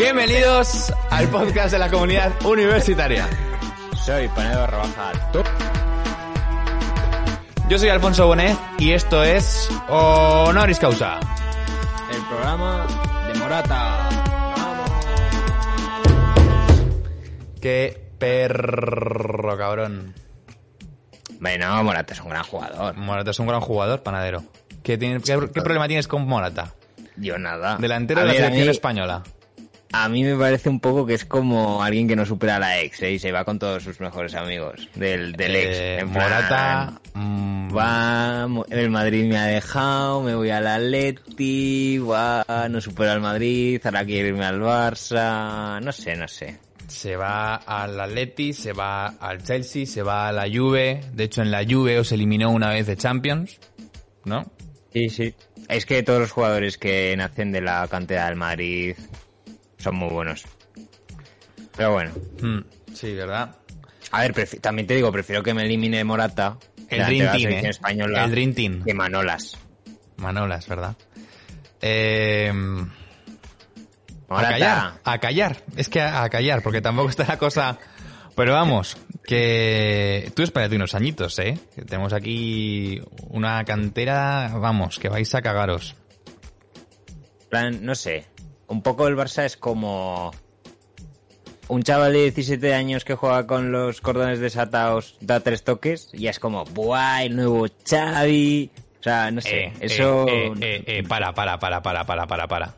Bienvenidos al podcast de la comunidad universitaria. Soy Panedo Rebaja Top. Yo soy Alfonso Bonet y esto es Honoris Causa. El programa de Morata. Qué perro, cabrón. Bueno, Morata es un gran jugador. Morata es un gran jugador, panadero. ¿Qué, tiene- qué- qué problema tienes con Morata? Yo nada. Delantero de la selección española. A mí me parece un poco que es como alguien que no supera a la ex ¿eh? y se va con todos sus mejores amigos del, del ex. Eh, En Morata. mm, Va, el Madrid me ha dejado, me voy al Atleti, va, no supero al Madrid, ahora quiero irme al Barça, no sé, no sé. Se va al Atleti, se va al Chelsea, se va a la Juve. De hecho, en la Juve os eliminó una vez de Champions, ¿no? Sí, sí. Es que todos los jugadores que nacen de la cantera del Madrid son muy buenos. Pero bueno. Mm, sí, ¿verdad? A ver, también te digo, prefiero que me elimine Morata, El Dream Team, ¿eh? española, El Dream Team. que Manolas. Manolas, ¿verdad? Eh, a callar, a callar. Es que a, a callar, porque tampoco está la cosa... Pero vamos, que tú espérate unos añitos, ¿eh? Que tenemos aquí una cantera, vamos, que vais a cagaros. plan, no sé. Un poco el Barça es como un chaval de 17 años que juega con los cordones desatados, da tres toques y es como, ¡buah! El nuevo Xavi. O sea, no sé. Eh, eso. eh, eh, para, para, para, para, para, para, para.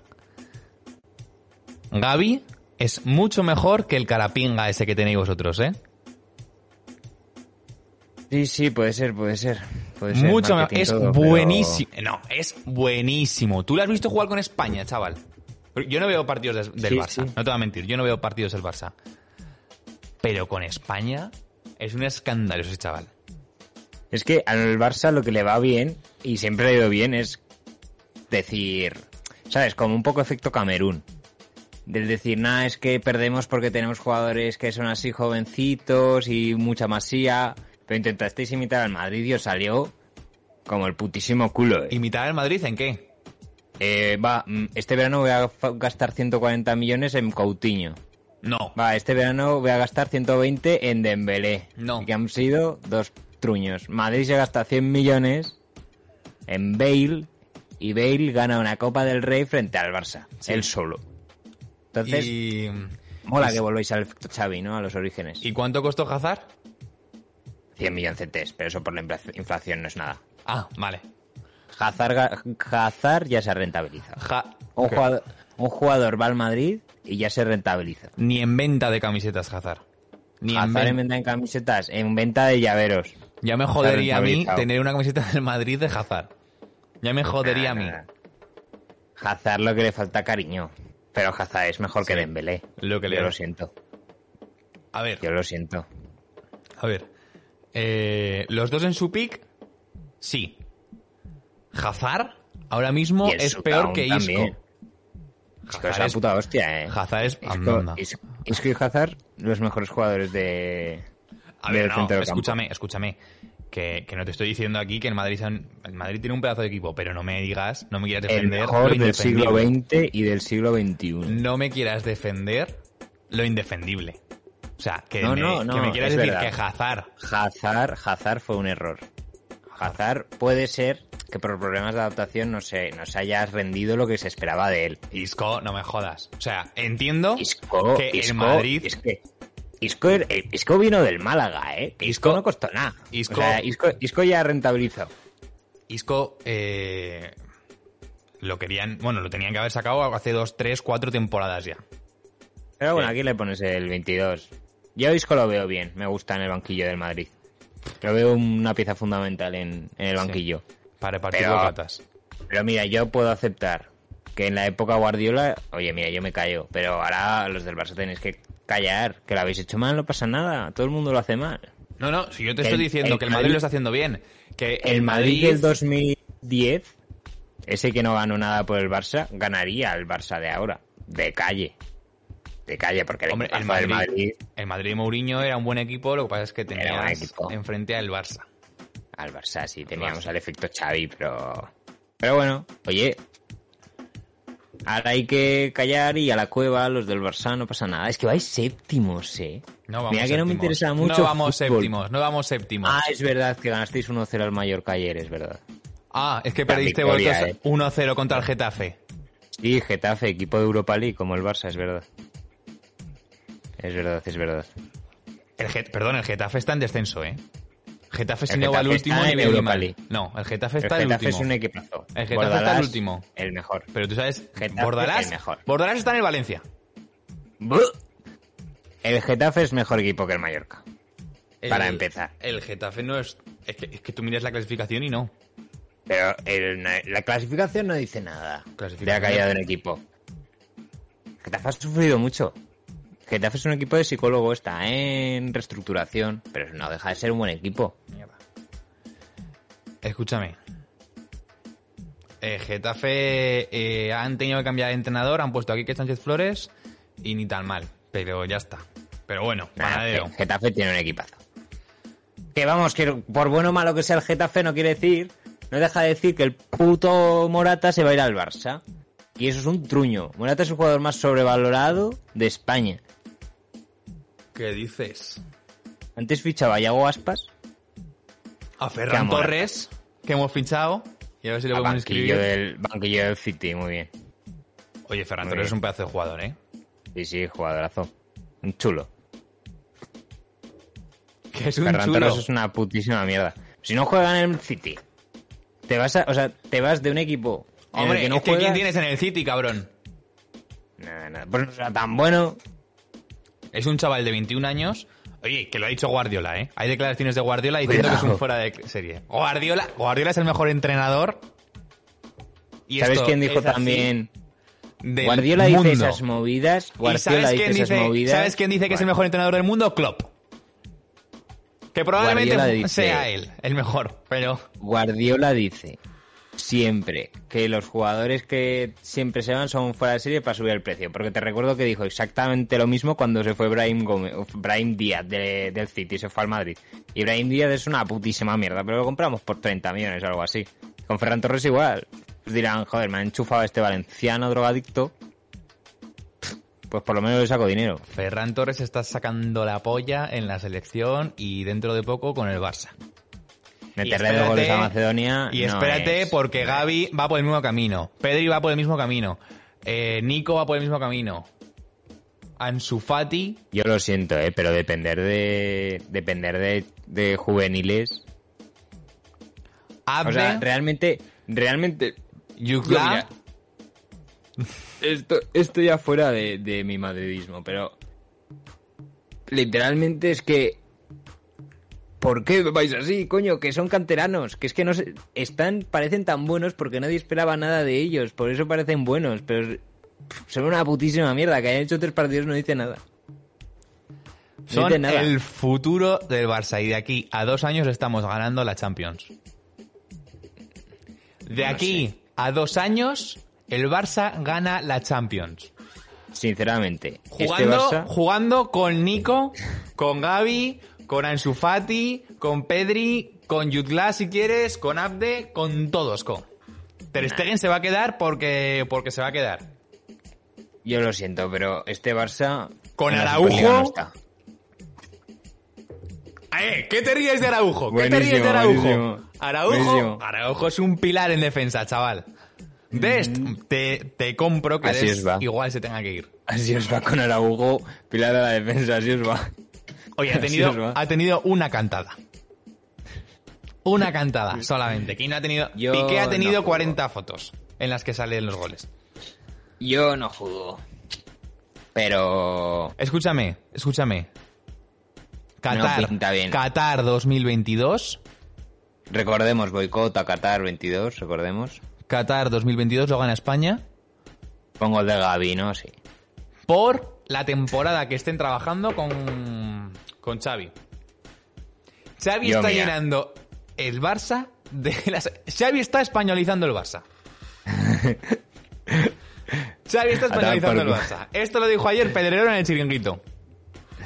Gaby es mucho mejor que el carapinga ese que tenéis vosotros, ¿eh? Sí, sí, puede ser, puede ser. Puede ser Mucho mejor. Es todo, pero- buenísimo. No, es buenísimo. ¿Tú lo has visto jugar con España, chaval? Yo no veo partidos del Sí, Barça. sí. No te voy a mentir, yo no veo partidos del Barça. Pero con España es un escándalo ese chaval. Es que al Barça lo que le va bien, y siempre le ha ido bien, es decir, ¿sabes? Como un poco efecto Camerún. Del decir, nada, es que perdemos porque tenemos jugadores que son así jovencitos y mucha masía. Pero intentasteis imitar al Madrid y os salió como el putísimo culo. eh. ¿Imitar al Madrid en qué? Eh, va, mm, este verano voy a gastar 140 millones en Coutinho. No. Va, este verano voy a gastar 120 en Dembélé. No. Que han sido dos truños. Madrid se gasta 100 millones en Bale y Bale gana una Copa del Rey frente al Barça. Él solo. Entonces, Y... mola que volvéis al efecto Xavi, ¿no? A los orígenes. ¿Y cuánto costó Hazard? 100 millones pero eso por la infla- inflación no es nada. Ah, vale. Hazard, ya se rentabiliza. Ja- Un jugador, un jugador va al Madrid y ya se rentabiliza. Ni en venta de camisetas Hazard. Ni en Hazard ven- en venta en camisetas, en venta de llaveros. Ya me jodería a mí tener una camiseta del Madrid de Hazard. Ya me jodería a mí. Nah. Hazard lo que le falta cariño. Pero Hazard es mejor que Dembélé. Lo que le- Yo lo siento. A ver, Yo lo siento. a ver. Eh, los dos en su pick, sí. Hazard ahora mismo el es peor que Isco. también. Es que es puta hostia, eh. Hazard es Isco, Isco y Hazard, los mejores jugadores de. A ver, del no, centro del campo. escúchame, escúchame. Que, que no te estoy diciendo aquí que el Madrid, el Madrid tiene un pedazo de equipo, pero no me digas, no me quieras El defender mejor lo del siglo. XX y del siglo XXI. No me quieras defender lo indefendible. O sea, que, No, me, no, no, que me quieras decir verdad. que Hazard Hazard, Hazard fue un error. Hazard puede ser que por problemas de adaptación no se, no se haya rendido lo que se esperaba de él. Isco, no me jodas. O sea, entiendo Isco, que Isco, el Madrid... es que Isco, Isco vino del Málaga, ¿eh? Que Isco, Isco- no costó nada. Isco- O sea, Isco, Isco ya rentabilizó. Isco eh, lo querían, bueno, lo tenían que haber sacado hace dos, tres, cuatro temporadas ya. Pero bueno, Sí. aquí le pones el 22. Yo a Isco lo veo bien, me gusta en el banquillo del Madrid. Lo veo una pieza fundamental en, en el banquillo. Para repartir bocatas. Pero mira, yo puedo aceptar Que en la época Guardiola, oye, mira, yo me callo, pero ahora los del Barça tenéis que callar, que lo habéis hecho mal, no pasa nada, todo el mundo lo hace mal. No, no, si yo te El- estoy diciendo el que el Madrid Madrid- lo está haciendo bien. Que El Madrid del 2010, ese que no ganó nada por el Barça, ganaría al Barça de ahora, de calle. De calle, porque el Hombre, Madrid, Madrid el Madrid Mourinho era un buen equipo, lo que pasa es que tenías equipo. enfrente al Barça. Al Barça sí, teníamos Barça. al efecto Xavi, pero... Pero bueno, oye... Ahora hay que callar y a la cueva, los del Barça, no pasa nada. Es que vais séptimos, ¿eh? No vamos Mira que no me séptimos. interesa mucho No vamos fútbol. séptimos, no vamos séptimos. Ah, es verdad que ganasteis 1-0 al Mallorca ayer, es verdad. Ah, es que perdiste vosotros eh. 1-0 contra el Getafe. Sí, Getafe, equipo de Europa League, como el Barça, es verdad. Es verdad, es verdad. El Get- perdón, el Getafe está en descenso, ¿eh? Getafe El no va al último está ni en Europa. League. No, el Getafe El está el Getafe último. es un equipazo. El Getafe está el Bordalás, último. El mejor. Pero tú sabes, Getafe, Bordalás, el mejor. Bordalás está en el Valencia. El Getafe es mejor equipo que el Mallorca. Para El- empezar. El Getafe no es... Es que, es que tú miras la clasificación y no. Pero el- la clasificación no dice nada de Clasificación. la caída de un equipo. Getafe ha sufrido mucho. Getafe es un equipo de psicólogo, está en reestructuración, pero no deja de ser un buen equipo. Mierda. Escúchame. Eh, Getafe eh, han tenido que cambiar de entrenador, han puesto aquí que Sánchez Flores y ni tan mal. Pero ya está. Pero bueno, Nah, Getafe tiene un equipazo. Que vamos, que por bueno o malo que sea el Getafe no quiere decir, no deja de decir que el puto Morata se va a ir al Barça. Y eso es un truño. Morata es el jugador más sobrevalorado de España. ¿Qué dices? Antes fichaba a Yago Aspas, A Ferran. Torres, que hemos fichado. Y a ver si lo a podemos banquillo del, banquillo del City, muy bien. Oye, Ferran Muy Torres bien. es un pedazo de jugador, ¿eh? Sí, sí, jugadorazo. Un chulo. Que es un Ferran chulo. Torres es una putísima mierda. Si no juegan en el City, te vas a, o sea, te vas de un equipo en el Hombre, que no es que juegas. ¿quién tienes en el City, cabrón? Nada, nada. Pues no será tan bueno. Es un chaval de 21 años. Oye, que lo ha dicho Guardiola, ¿eh? Hay declaraciones de Guardiola diciendo que es un fuera de serie. Guardiola, Guardiola es el mejor entrenador. Y ¿Sabes quién dijo también? Guardiola dice esas movidas. ¿Y sabes dice quién esas dice, movidas. ¿Sabes quién dice que es el mejor entrenador del mundo? Klopp. Que probablemente dice- sea él, el mejor, pero... Guardiola dice siempre que los jugadores que siempre se van son fuera de serie para subir el precio. Porque te recuerdo que dijo exactamente lo mismo cuando se fue Brahim, Gómez, Brahim Díaz de- del City, se fue al Madrid. Y Brahim Díaz es una putísima mierda, pero lo compramos por 30 millones o algo así. Con Ferran Torres igual. Pues dirán, joder, me han enchufado este valenciano drogadicto. Pues por lo menos le saco dinero. Ferran Torres está sacando la polla en la selección y dentro de poco con el Barça. Meterle espérate- dos goles a Macedonia. Y no espérate es- porque Gaby va por el mismo camino. Pedri va por el mismo camino. eh, Nico va por el mismo camino. Ansu Fati. Yo lo siento, eh, pero depender de. Depender de, de juveniles. Abde. O sea, realmente. Realmente. Yukla. Esto, esto ya fuera de, de mi madridismo, pero. Literalmente es que. ¿Por qué vais así, coño? Que son canteranos. Que es que no se, están, parecen tan buenos porque nadie esperaba nada de ellos. Por eso parecen buenos. Pero pff, son una putísima mierda. Que hayan hecho tres partidos no dice nada. No Son dice nada. el futuro del Barça y de aquí a dos años estamos ganando la Champions. De No aquí a dos años el Barça gana la Champions. Sinceramente. Este Jugando, Barça- jugando con Nico, con Gaby, con Ansu Fati, con Pedri, con Jutla si quieres, con Abde, con todos, con. Ter Stegen se va a quedar porque, porque se va a quedar. Yo lo siento, pero este Barça. Con Araujo. Superliga no está. Eh, ¿Qué te ríes de Araujo? ¿Qué te ríes de Araujo? buenísimo. Araujo, Buenísimo. Araujo es un pilar en defensa, chaval. ¿Ves? Te, te compro que. Así Dest igual se tenga que ir. Así os va con Araujo, pilar de la defensa, así os va. Oye, ha tenido, ha tenido una cantada. Una cantada solamente. ¿Quién ha tenido? Yo Piqué ha no tenido juego. 40 fotos en las que salen los goles. Yo no juego. Pero. Escúchame, escúchame. Qatar, pinta bien. Qatar 2022. Recordemos, boicot a Qatar 22, recordemos. Qatar 2022 lo gana España. Pongo el de Gaby, ¿no? Sí. por la temporada que estén trabajando con, con Xavi. Xavi está llenando el Barça de las... Xavi está españolizando el Barça. Xavi está españolizando el. Barça. Esto lo dijo ayer Pedrero en el chiringuito.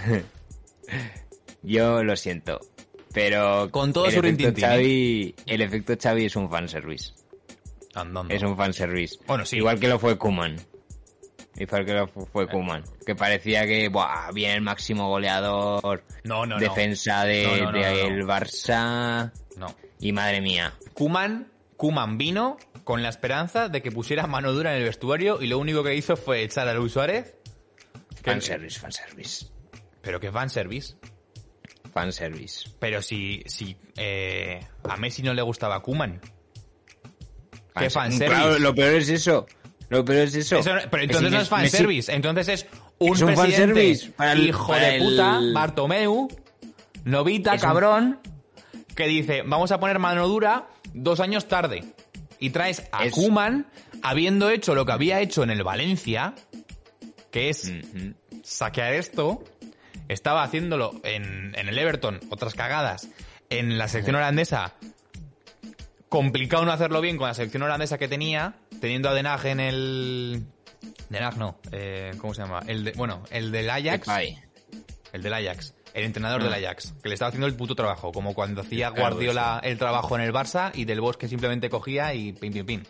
Yo lo siento. Pero Con todo el su efecto ¿eh? Xavi, el efecto Xavi es un fanservice. Andando. Es un fanservice. Bueno, sí. Igual que lo fue Kuman. Igual que lo fu- fue Kuman. Que parecía que, buah, viene el máximo goleador. No, no, no. defensa de, No, del no, no. Barça. No. Y madre mía. Kuman, Kuman vino con la esperanza de que pusiera mano dura en el vestuario y lo único que hizo fue echar a Luis Suárez. Que- Fanservice, fanservice. Pero que fanservice. Fanservice. Pero si, si eh, a Messi no le gustaba Kuman. ¿Qué fanservice? Claro, lo peor es eso. Lo peor es eso. Eso no- pero entonces no es fanservice, entonces es un, Es un presidente para el- hijo para de puta, Bartomeu, novita, Es un- cabrón, que dice, vamos a poner mano dura dos años tarde. Y traes a Es- Kuman habiendo hecho lo que había hecho en el Valencia, que es saquear esto, estaba haciéndolo en, en el Everton, otras cagadas, en la selección holandesa, complicado no hacerlo bien con la selección holandesa que tenía, teniendo a Den Haag en el... Den Haag no, eh, ¿cómo se llama? El de, bueno, el del Ajax, Depay. el del Ajax, el entrenador del Ajax, que le estaba haciendo el puto trabajo, como cuando hacía Guardiola el trabajo en el Barça y Del Bosque simplemente cogía y pim pim pim.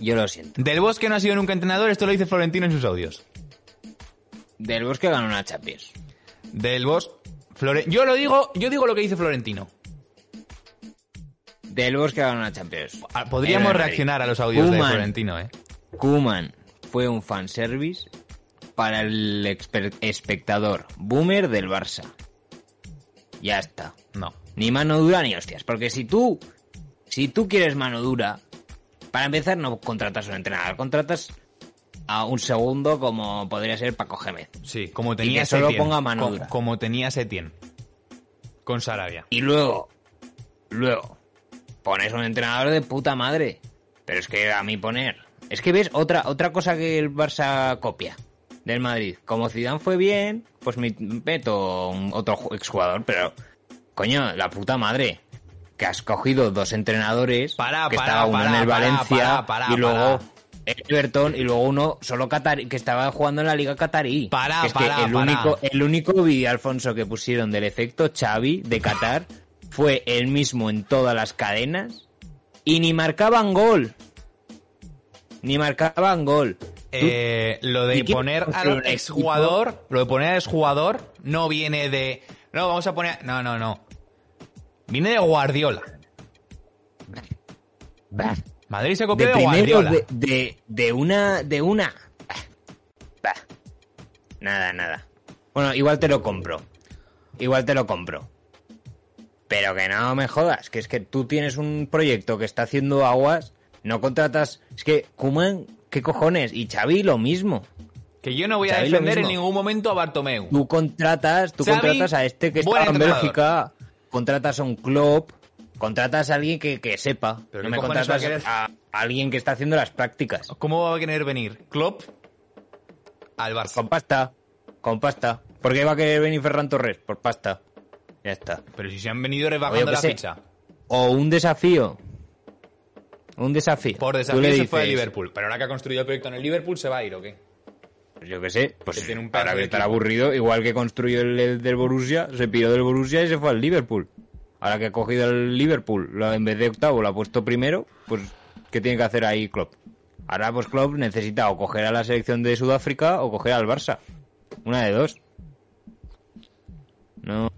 Yo lo siento. Del Bosque no ha sido nunca entrenador, esto lo dice Florentino en sus audios. Del Bosque ganó una Champions. Del Bosque... Flore- yo lo digo, yo digo lo que dice Florentino. Del Bosque ganó una Champions. Ah, Podríamos reaccionar a los audios de. Florentino, ¿eh? Kuman fue un fanservice para el espectador boomer del Barça. Ya está. No. Ni mano dura ni hostias. Porque si tú, si tú quieres mano dura, para empezar no contratas a un entrenador, contratas a un segundo como podría ser Paco Gémez. Sí, como tenía que solo ponga mano dura. Como tenía Setien. Con Sarabia. Y luego, luego, pones un entrenador de puta madre. Pero es que a mí poner... Es que ves otra, otra cosa que el Barça copia del Madrid. Como Zidane fue bien, pues me meto un otro ju- exjugador, pero... Coño, la puta madre. Que has cogido dos entrenadores Para, que para, estaba uno para, en el Valencia para, para, y luego. Everton y luego uno solo Qatar que estaba jugando en la Liga Qatarí. Para, es para, que el para. único el único Alfonso que pusieron del efecto Xavi de Qatar fue el mismo en todas las cadenas y ni marcaban gol. Ni marcaban gol. Eh, lo de ¿Y quién poner al exjugador, lo de poner al exjugador no viene de... No, vamos a poner... No, no, no. Viene de Guardiola. Madrid se copió De Guardiola. de, de, de una de una. Nada, nada. Bueno, igual te lo compro. Igual te lo compro. Pero que no me jodas, que es que tú tienes un proyecto que está haciendo aguas, no contratas... Es que, Kuman, ¿qué cojones? Y Xavi lo mismo. Que yo no voy a Xavi defender en ningún momento a Bartomeu. Tú contratas, tú Xavi, contratas a este que está en. Bélgica, contratas a un club, contratas a alguien que, que sepa. Pero no ¿qué me contratas a alguien que está haciendo las prácticas. ¿Cómo va a querer venir Klopp al Barça? Con pasta, con pasta. ¿Por qué va a querer venir Ferran Torres? Por pasta. Ya está. Pero si se han venido rebajando la sé. ficha. O un desafío. Un desafío. Por desafío se fue a Liverpool. Pero ahora que ha construido el proyecto en el Liverpool, ¿se va a ir o qué? pues Yo qué sé, pues tiene un estará equipo. aburrido, igual que construyó el, el del Borussia, se piró del Borussia y se fue al Liverpool. Ahora que ha cogido el Liverpool, lo- en vez de octavo lo ha puesto primero, pues ¿qué tiene que hacer ahí Klopp? Ahora pues Klopp necesita o coger a la selección de Sudáfrica o coger al Barça. Una de dos. No...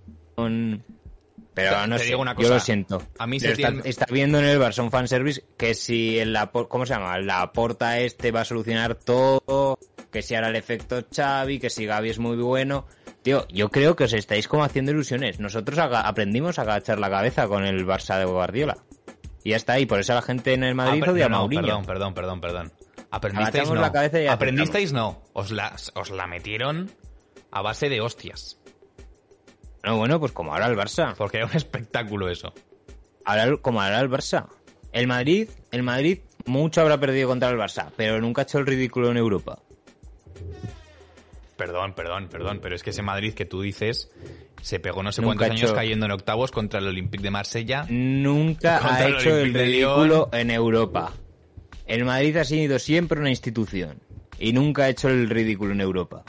Pero no te sé, digo una yo cosa. lo siento. A mí Pero Setién- está, está viendo en el Barça un fanservice que si el ¿cómo se llama? La porta este va a solucionar todo, que si ahora el efecto Xavi, que si Gaby es muy bueno. Tío, yo creo que os estáis como haciendo ilusiones. Nosotros aprendimos a agachar la cabeza con el Barça de Guardiola. Y ya está, y por eso la gente en el Madrid Ah, odia a no, Mourinho. Perdón, perdón, perdón, perdón. Aprendisteis Agachamos no. la cabeza y Aprendisteis no. Os la, os la metieron a base de hostias. No, bueno, pues como ahora el Barça. Porque era un espectáculo eso. Ahora como ahora el Barça. El Madrid, el Madrid mucho habrá perdido contra el Barça, pero nunca ha hecho el ridículo en Europa. Perdón, perdón, perdón, pero es que ese Madrid que tú dices se pegó no sé Nunca cuántos años cayendo en octavos contra el Olympique de Marsella. Nunca ha el hecho el ridículo en Europa. El Madrid ha sido siempre una institución y nunca ha hecho el ridículo en Europa.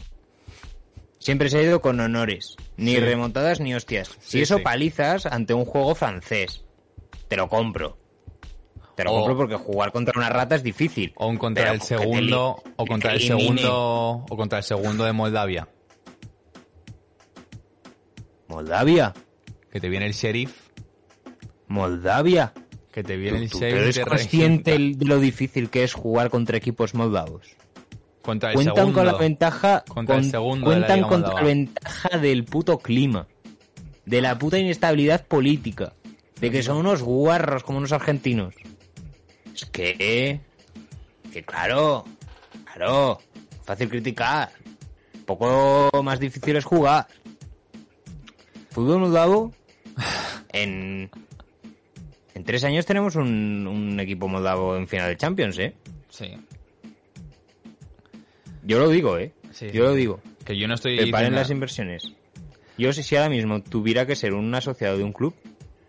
Siempre se ha ido con honores, ni Sí. remontadas ni hostias. Si eso sí. palizas ante un juego francés, te lo compro. Te lo O- compro porque jugar contra una rata es difícil. O contra Pero el segundo, o contra el segundo, o contra el segundo de Moldavia. Moldavia, Que te viene el sheriff, Moldavia. que te viene el ¿Tú sheriff. y eres te consciente de lo difícil que es jugar contra equipos moldavos? Contra el cuentan segundo. con la ventaja Contra el con- segundo de la cuentan Liga contra la ventaja del puto clima de la puta inestabilidad política de que son unos guarros como unos argentinos es que que claro claro fácil criticar un poco más difícil es jugar fútbol moldavo en en tres años tenemos un, un equipo moldavo en final de Champions eh Sí. Yo lo digo eh Sí, yo sí, lo digo Que yo no estoy. Preparen las inversiones. Yo si si ahora mismo tuviera que ser un asociado de un club,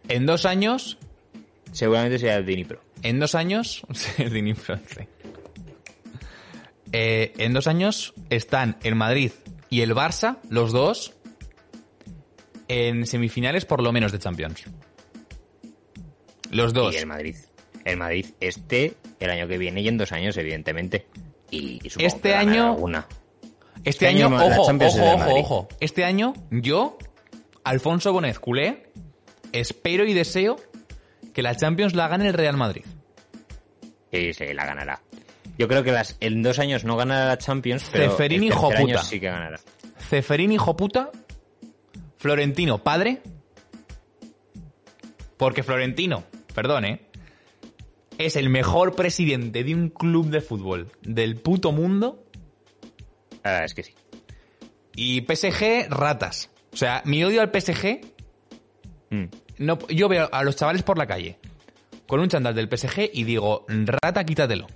En dos años, seguramente sería el Dinipro. en dos años, el Dnipro, sí. Eh, en dos años están el Madrid y el Barça, los dos, en semifinales por lo menos de Champions. Los dos. Y el Madrid. El Madrid este, el año que viene y en dos años, evidentemente. Y, y supongo Este que año- alguna. Este, Este año, ojo, ojo, ojo, ojo. Este año, yo, Alfonso Gómez culé, espero y deseo que la Champions la gane el Real Madrid. Sí, sí, la ganará. Yo creo que las, en dos años no ganará la Champions, pero Ceferín, hijo puta. sí que ganará. Ceferín, hijo puta. Florentino, padre. Porque Florentino, perdón, ¿eh? Es el mejor presidente de un club de fútbol del puto mundo. Verdad es que sí. Y PSG, ratas. O sea, mi odio al PSG. Mm. No, yo veo a los chavales por la calle con un chandal del PSG y digo, rata, quítatelo.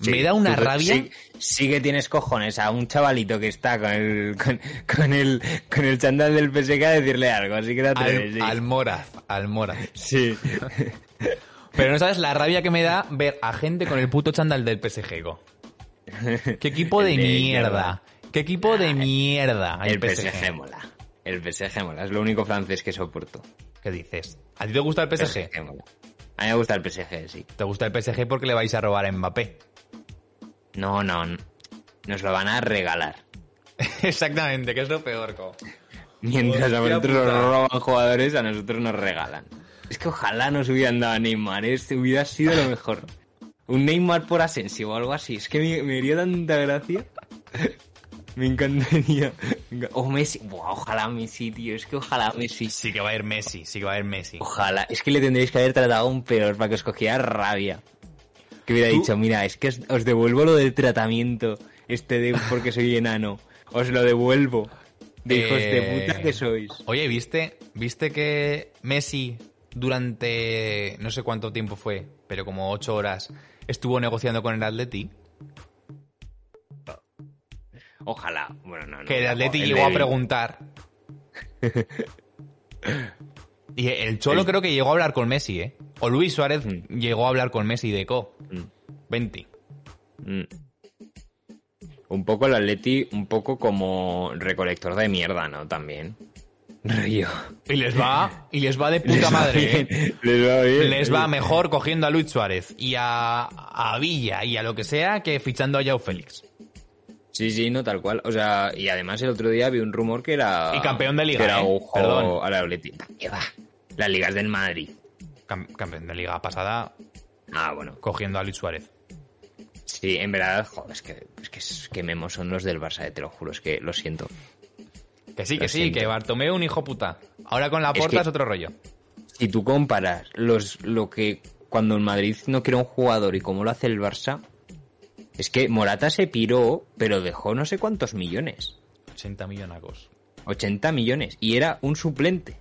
Sí, Me da una tú- rabia. Sí, sí que tienes cojones a un chavalito que está con el, con, con el, con el chandal del PSG a decirle algo, así que te atreves. Al, sí. al Moraz, al Moraz. Sí. Pero no sabes la rabia que me da ver a gente con el puto chándal del PSG. go. Qué equipo de El de mierda. Qué equipo de mierda. El PSG mola. El PSG mola. Es lo único francés que soporto. ¿Qué dices? ¿A ti te gusta el PSG? mola. A mí me gusta el PSG, sí. Te gusta el PSG porque le vais a robar a Mbappé. No, no. no. Nos lo van a regalar. Exactamente, que es lo peor, co. Mientras a Hostia nos puta. roban jugadores, a nosotros nos regalan. Es que ojalá nos hubieran dado a Neymar, ¿eh? Este hubiera sido lo mejor. Un Neymar por Asensio o algo así. Es que me, me haría tanta gracia. Me encantaría. O Messi. Buah, ojalá Messi, tío. Es que ojalá Messi. Sí que va a ir Messi, sí que va a ir Messi. Ojalá. Es que le tendréis que haber tratado aún peor para que os cogiera rabia. Que hubiera Tú- dicho, mira, es que os, os devuelvo lo del tratamiento. Este de porque soy enano. Os lo devuelvo. De hijos de Eh, puta que sois. Oye, ¿viste? ¿Viste que Messi durante no sé cuánto tiempo fue, pero como ocho horas, estuvo negociando con el Atleti? Ojalá. Bueno, no, no. Que el Atleti el llegó a preguntar. Y el Cholo El- creo que llegó a hablar con Messi, ¿eh? O Luis Suárez Mm. llegó a hablar con Messi de Co. Mm. 20. Mm. Un poco el Atleti, un poco como recolector de mierda, ¿no? También. Rollo. Y les va, y les va de puta madre, ¿eh? Les va bien. Les va mejor cogiendo a Luis Suárez y a, a Villa y a lo que sea que fichando a Yao Félix. Sí, sí, no, tal cual. O sea, y además el otro día vi un rumor que era... Y campeón de liga, que era ¿eh? ojo Perdón. Atleti. ¿Qué va? Las ligas del Madrid. Cam- campeón de liga pasada Ah, bueno. cogiendo a Luis Suárez. Sí, en verdad, joder, es que, es que, es que memos son los del Barça, eh, te lo juro, es que lo siento. Que sí, que sí, siento. que Bartomeu un hijo puta. Ahora con la Es porta es, otro rollo. Si tú comparas los, lo que cuando el Madrid no quiere un jugador y cómo lo hace el Barça, es que Morata se piró, pero dejó no sé cuántos millones. 80 millonacos. 80 millones. Y era un suplente.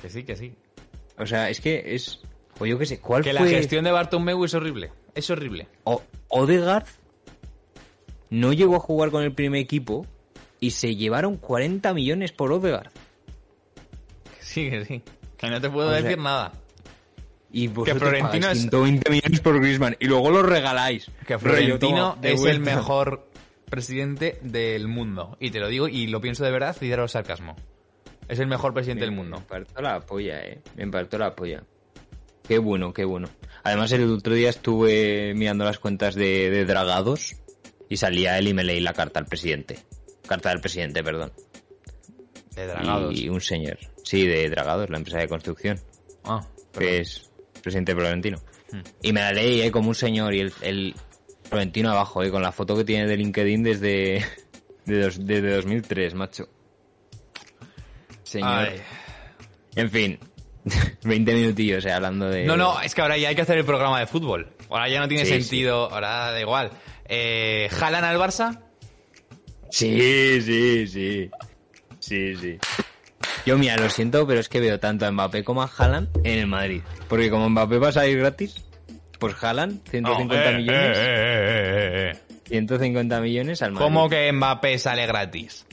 Que sí, que sí. O sea, es que es... O yo qué sé, ¿cuál Que fue? la gestión de Bartomeu es horrible. Es horrible. O Odegaard no llegó a jugar con el primer equipo y se llevaron 40 millones por Odegaard. Sí, que sí. Que no te puedo O sea, decir nada. Y vosotros Florentino es- 120 millones por Griezmann y luego lo regaláis. Que Florentino de es el mejor presidente del mundo. Y te lo digo y lo pienso de verdad y cero sarcasmo. Es el mejor presidente del Me mundo. partó la polla, eh. Me partó la polla. Qué bueno, qué bueno. Además, el otro día estuve mirando las cuentas de, de Dragados y salía él y me leí la carta al presidente. Carta del presidente, perdón. De dragados. Y un señor. Sí, de Dragados, la empresa de construcción. Ah, que es presidente Florentino. Hmm. Y me la leí eh, como un señor y el, el Florentino abajo, eh, con la foto que tiene de LinkedIn desde, de dos- desde 2003, macho. Señor. Ay. En fin, 20 minutillos eh, hablando de... No, no, es que ahora ya hay que hacer el programa de fútbol. Ahora ya no tiene Sí, sentido, ahora da igual. Eh, ¿Jalan al Barça? Sí, sí, sí. Sí, sí. Yo, mira, lo siento, pero es que veo tanto a Mbappé como a Haaland en el Madrid. Porque como Mbappé va a salir gratis, pues Haaland, 150 No, eh, millones. eh, eh, eh, eh. 150 millones al Madrid. ¿Cómo que Mbappé sale gratis?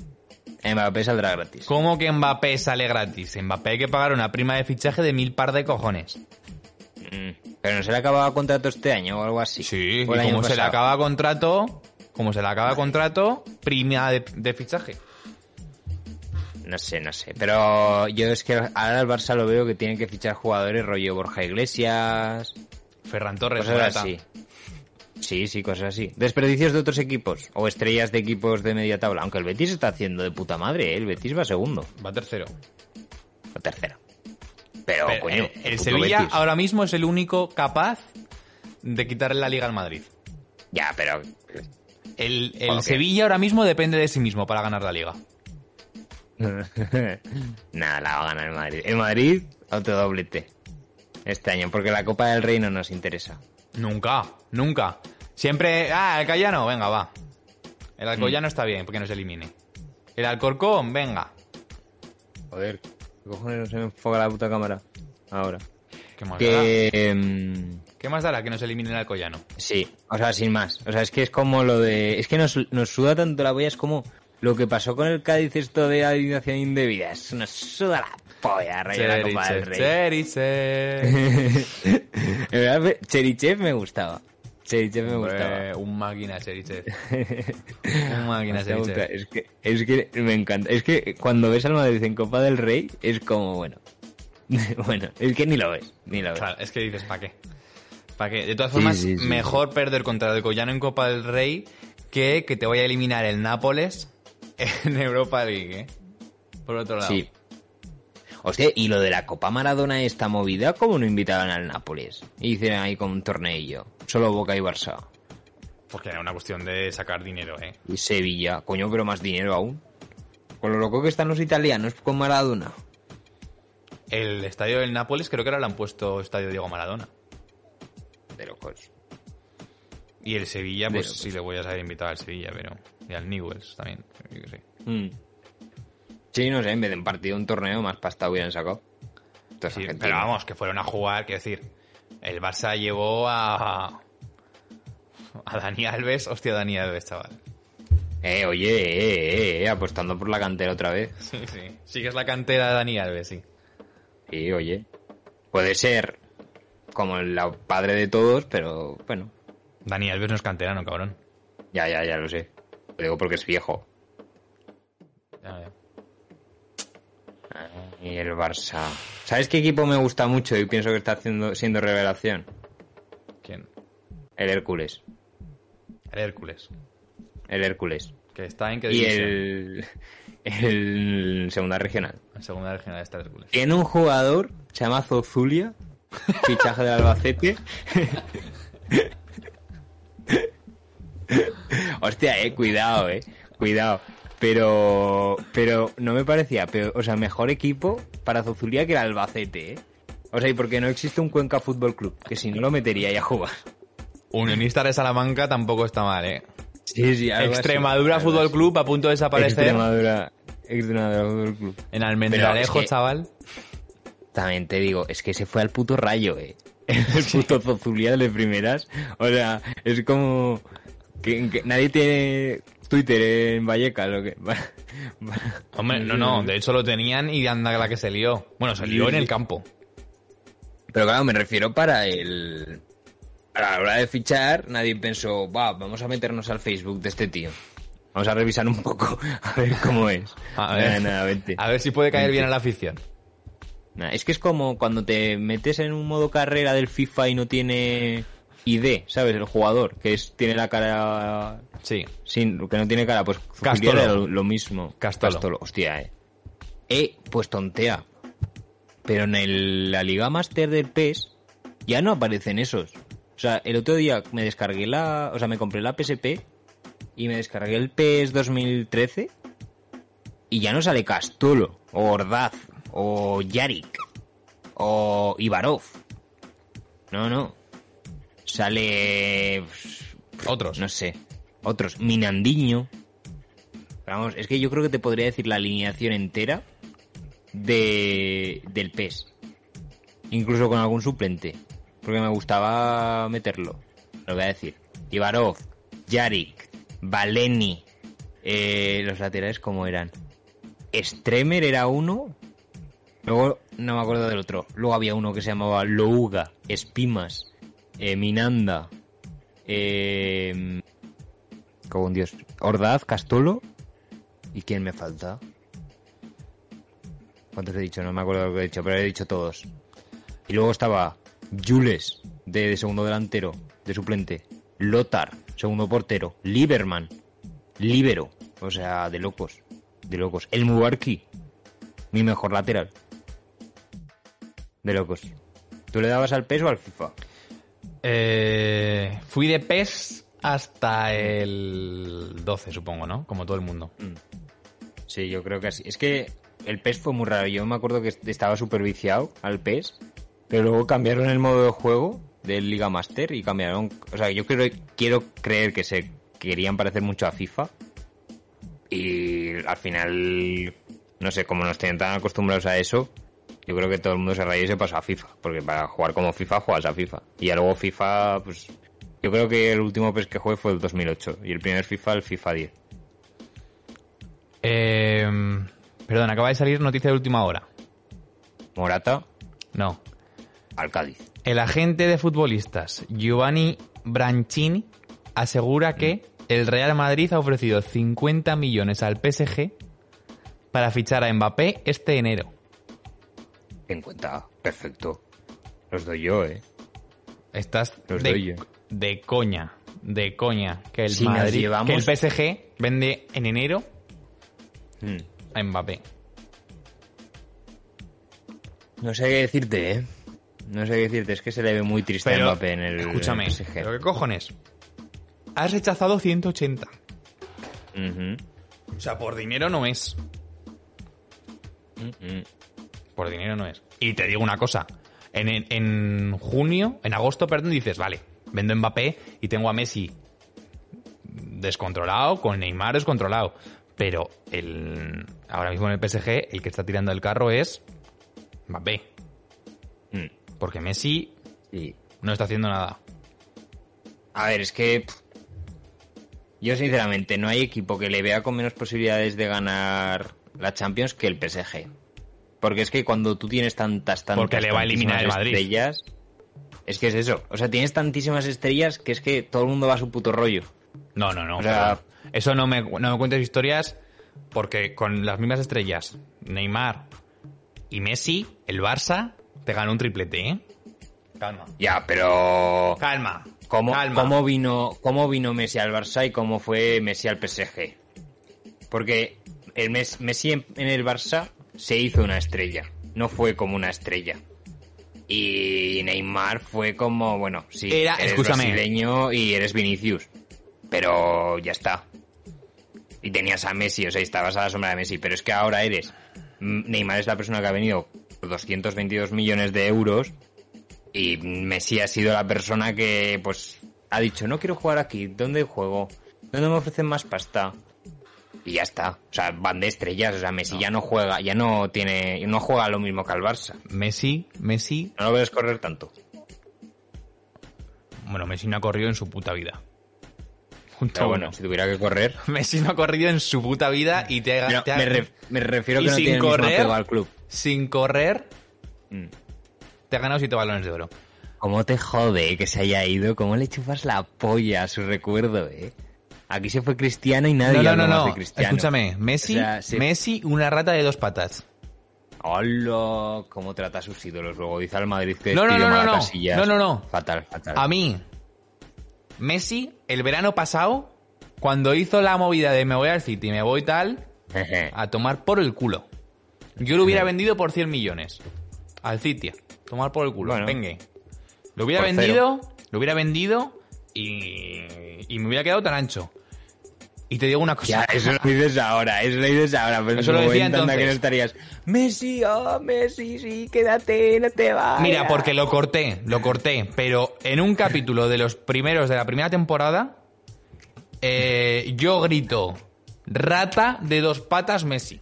Mbappé saldrá gratis. ¿Cómo que Mbappé sale gratis? Mbappé hay que pagar una prima de fichaje de mil par de cojones. Mm, Pero no se le acababa contrato este año o algo así. Sí, y como se le acaba contrato, como se le acaba contrato, prima de, de fichaje. No sé, no sé. Pero yo es que ahora el Barça lo veo que tienen que fichar jugadores rollo Borja Iglesias, Ferran Torres, cosas así. Sí, sí, cosas así. Desperdicios de otros equipos o estrellas de equipos de media tabla. Aunque el Betis está haciendo de puta madre, ¿eh? el Betis va segundo Va tercero. o tercero. Pero, Pero, coño, eh, el Sevilla Betis. ahora mismo es el único capaz de quitarle la liga al Madrid. Ya, pero El. Sevilla ahora mismo depende de sí mismo para ganar la liga. Nada, la va a ganar el Madrid. El Madrid, autodoblete. Este año, porque la Copa del Rey no nos interesa. Nunca, nunca. Siempre, ah, el Cayano, venga, va. El Mm. Alcoyano está bien, porque nos elimine. El Alcorcón, venga. Joder, ¿qué cojones no se me enfoca la puta cámara? Ahora. ¿Qué dará? Que... ¿Qué más dará que nos elimine el Alcoyano? Sí, o sea, sin más. O sea, es que es como lo de... Es que nos, nos suda tanto la polla, es como lo que pasó con el Cádiz esto de alineación indebida. Es- Nos suda la polla, rey de la Copa del Rey. Cheriche. En verdad, Cherichev me gustaba. Cherichev me gustaba. Eh, un máquina, Cheriche. un máquina, Me gusta, Cheriche. Es que, es que me encanta. Es que cuando ves al Madrid en Copa del Rey, es como, bueno. bueno, es que ni lo ves. Ni lo ves. Claro, es que dices, ¿para qué? ¿Para qué? De todas formas, sí, sí, mejor perder contra el Alcoyano en Copa del Rey que que te vaya a eliminar el Nápoles en Europa League, ¿eh? Por otro lado. Sí. Hostia, y lo de la Copa Maradona esta movida, ¿cómo no invitaban al Nápoles? Y hicieron ahí como un torneillo. Solo Boca y Barça. Porque era una cuestión de sacar dinero, ¿eh? Y Sevilla. Coño, pero más dinero aún. Con lo loco que están los italianos con Maradona. El estadio del Nápoles creo que ahora le han puesto estadio Diego Maradona. De locos. Y el Sevilla, pues sí le voy a saber invitar al Sevilla, pero... Y al Newells también, yo qué sé. Mm. Sí, no sé, en vez de un partido, un torneo, más pasta hubieran sacado. Sí, pero vamos, que fueron a jugar, quiero decir, el Barça llevó a... A Dani Alves, hostia, Dani Alves, chaval. Eh, oye, eh, eh, eh, apostando por la cantera otra vez. Sí, sí. Sí que es la cantera de Dani Alves, sí. Sí, oye. Puede ser como el padre de todos, pero bueno. Dani Alves no es canterano, cabrón. Ya, ya, ya lo sé. Lo digo porque es viejo. Ya, ya. Y el Barça. ¿Sabes qué equipo me gusta mucho y pienso que está haciendo, siendo revelación? ¿Quién? El Hércules. El Hércules. El Hércules. Que está en qué Y división? el, el segunda regional. En segunda regional está el Hércules. Tiene un jugador, se llama Zozulia, fichaje del Albacete. Hostia, eh, cuidado, eh, cuidado. Pero, pero no me parecía, pero, o sea, mejor equipo para Zozulia que el Albacete, eh. O sea, y porque no existe un Cuenca Fútbol Club, que si no lo metería ahí a jugar. Unionista de Salamanca tampoco está mal, ¿eh? Sí, sí, así, Extremadura Fútbol. Club a punto de desaparecer. Extremadura, Extremadura Fútbol Club. En Almendralejo, es que- chaval. También te digo, es que se fue al puto rayo, eh. El puto Zozulia de primeras. O sea, es como que, que nadie tiene Twitter en Vallecas, lo que. Hombre, no, no, de hecho lo tenían y anda la que se lió. Bueno, se lió en el campo. Pero claro, me refiero para el. A la hora de fichar, nadie pensó, va, vamos a meternos al Facebook de este tío. Vamos a revisar un poco, a ver cómo es. A ver, a ver si puede caer bien a la afición. Es que es como cuando te metes en un modo carrera del FIFA y no tiene ID, ¿sabes? El jugador, que es, tiene la cara Sí. sin, que no tiene cara, pues Castolo. Lo, lo mismo. Castolo. hostia, eh. Eh, pues tontea. Pero en el- la Liga Master del PES ya no aparecen esos. O sea, el otro día me descargué la, o sea, me compré la PSP y me descargué el PES 2013 y ya no sale Castolo o Ordaz o Yarik o Ivarov. No, no. Sale Otros. no sé, otros, Minandiño. Vamos, es que yo creo que te podría decir la alineación entera de del PES. Incluso con algún suplente. Porque me gustaba meterlo. Lo voy a decir. Ivarov, Yarik, Valeni. eh, los laterales como eran. Stremer era uno. Luego no me acuerdo del otro. Luego había uno que se llamaba Louga, Espimas, eh, Minanda. Eh, como un dios. Ordaz, Castolo. ¿Y quién me falta? ¿Cuántos he dicho? No me acuerdo lo que he dicho, pero he dicho todos. Y luego estaba Jules, de, segundo delantero, de suplente. Lothar, segundo portero. Lieberman, Libero. O sea, de locos. De locos. El Mubarki, mi mejor lateral. De locos. ¿Tú le dabas al PES o al FIFA? Eh, fui de PES hasta el 12, supongo, ¿no? Como todo el mundo. Sí, yo creo que así. Es que el PES fue muy raro. Yo me acuerdo que estaba súper viciado al PES, pero luego cambiaron el modo de juego del Liga Master y cambiaron... O sea, yo creo, quiero creer que se querían parecer mucho a FIFA y al final, no sé, como nos tenían tan acostumbrados a eso, yo creo que todo el mundo se rayó y se pasó a FIFA, porque para jugar como FIFA juegas a FIFA. Y ya luego FIFA, pues... Yo creo que el último PES que jugué fue el 2008 y el primer FIFA el FIFA 10. Eh, perdón, acaba de salir noticia de última hora. Morata No. al Cádiz. El agente de futbolistas Giovanni Branchini asegura que el Real Madrid ha ofrecido 50 millones al PSG para fichar a Mbappé este enero. En cuenta, perfecto. Los doy yo, eh. Estás Los doy de, yo. de coña, de coña, que el Si Madrid, llevamos- que el PSG vende en enero Hmm. a Mbappé. No sé qué decirte, eh. No sé qué decirte, es que se le ve muy triste a Mbappé en el escúchame, PSG. ¿pero qué cojones? Has rechazado 180. Ujú. O sea, por dinero no es. Mm, Por dinero no es. Y te digo una cosa. En, en- en junio, en agosto, perdón, dices, vale, vendo Mbappé y tengo a Messi descontrolado, con Neymar descontrolado. Pero el, ahora mismo en el PSG, el que está tirando el carro es Mbappé. mm. Porque Messi Sí. no está haciendo nada. A ver, es que. Yo, sinceramente, no hay equipo que le vea con menos posibilidades de ganar la Champions que el PSG. Porque es que cuando tú tienes tantas, tantas. Porque le va a eliminar el Madrid. Estrellas, es que es eso. O sea, tienes tantísimas estrellas que es que todo el mundo va a su puto rollo. No, no, no. O sea- eso no me, no me cuentes historias porque con las mismas estrellas, Neymar y Messi, el Barça te ganó un triplete, ¿eh? Calma. Ya, pero. Calma. ¿Cómo, calma. cómo vino, ¿Cómo vino Messi al Barça y cómo fue Messi al PSG? Porque el Mes- Messi en, en el Barça se hizo una estrella, no fue como una estrella. Y Neymar fue como, bueno, sí, Era- eres escúchame. brasileño y eres Vinicius, pero ya está. Y tenías a Messi, o sea, estabas a la sombra de Messi, pero es que ahora eres... mm, Neymar es la persona que ha venido por 222 millones de euros y Messi ha sido la persona que, pues, ha dicho, no quiero jugar aquí, ¿dónde juego? ¿Dónde me ofrecen más pasta? Y ya está. O sea, van de estrellas. O sea, Messi ya no juega, ya no tiene, no juega lo mismo que al Barça. Messi, Messi, No lo ves correr tanto. bueno, Messi no ha corrido en su puta vida. Punto Pero bueno, uno. si tuviera que correr. Messi no ha corrido en su puta vida y te ha, Pero te ha- me, ref- me refiero y que no sin tiene el mismo correr- apego al club. sin correr Mm. te ha ganado siete balones de oro. ¿Cómo te jode que se haya ido? ¿Cómo le chupas la polla a su recuerdo, eh? Aquí se fue Cristiano y nadie No, no, habló no, más de no. Cristiano. Escúchame, Messi, O sea. Messi, una rata de dos patas. Hola, cómo trata a sus ídolos. Luego dice al Madrid que No, no, no, no, no. Casillas. No, no, no. Fatal, fatal. A mí, Messi, el verano pasado, cuando hizo la movida de me voy al City, me voy tal, a tomar por el culo. Yo lo hubiera vendido por 100 millones. Al City. Tomar por el culo. Bueno. Venga. Lo hubiera vendido, lo hubiera vendido y, y me hubiera quedado tan ancho. Y te digo una cosa. Ya, eso lo dices ahora, eso lo dices ahora. En Eso lo decía anda que no entonces. estarías. Messi, oh, Messi, sí, quédate, no te vayas. Mira, porque lo corté, lo corté, pero en un capítulo de los primeros de la primera temporada, eh, yo grito, rata de dos patas Messi.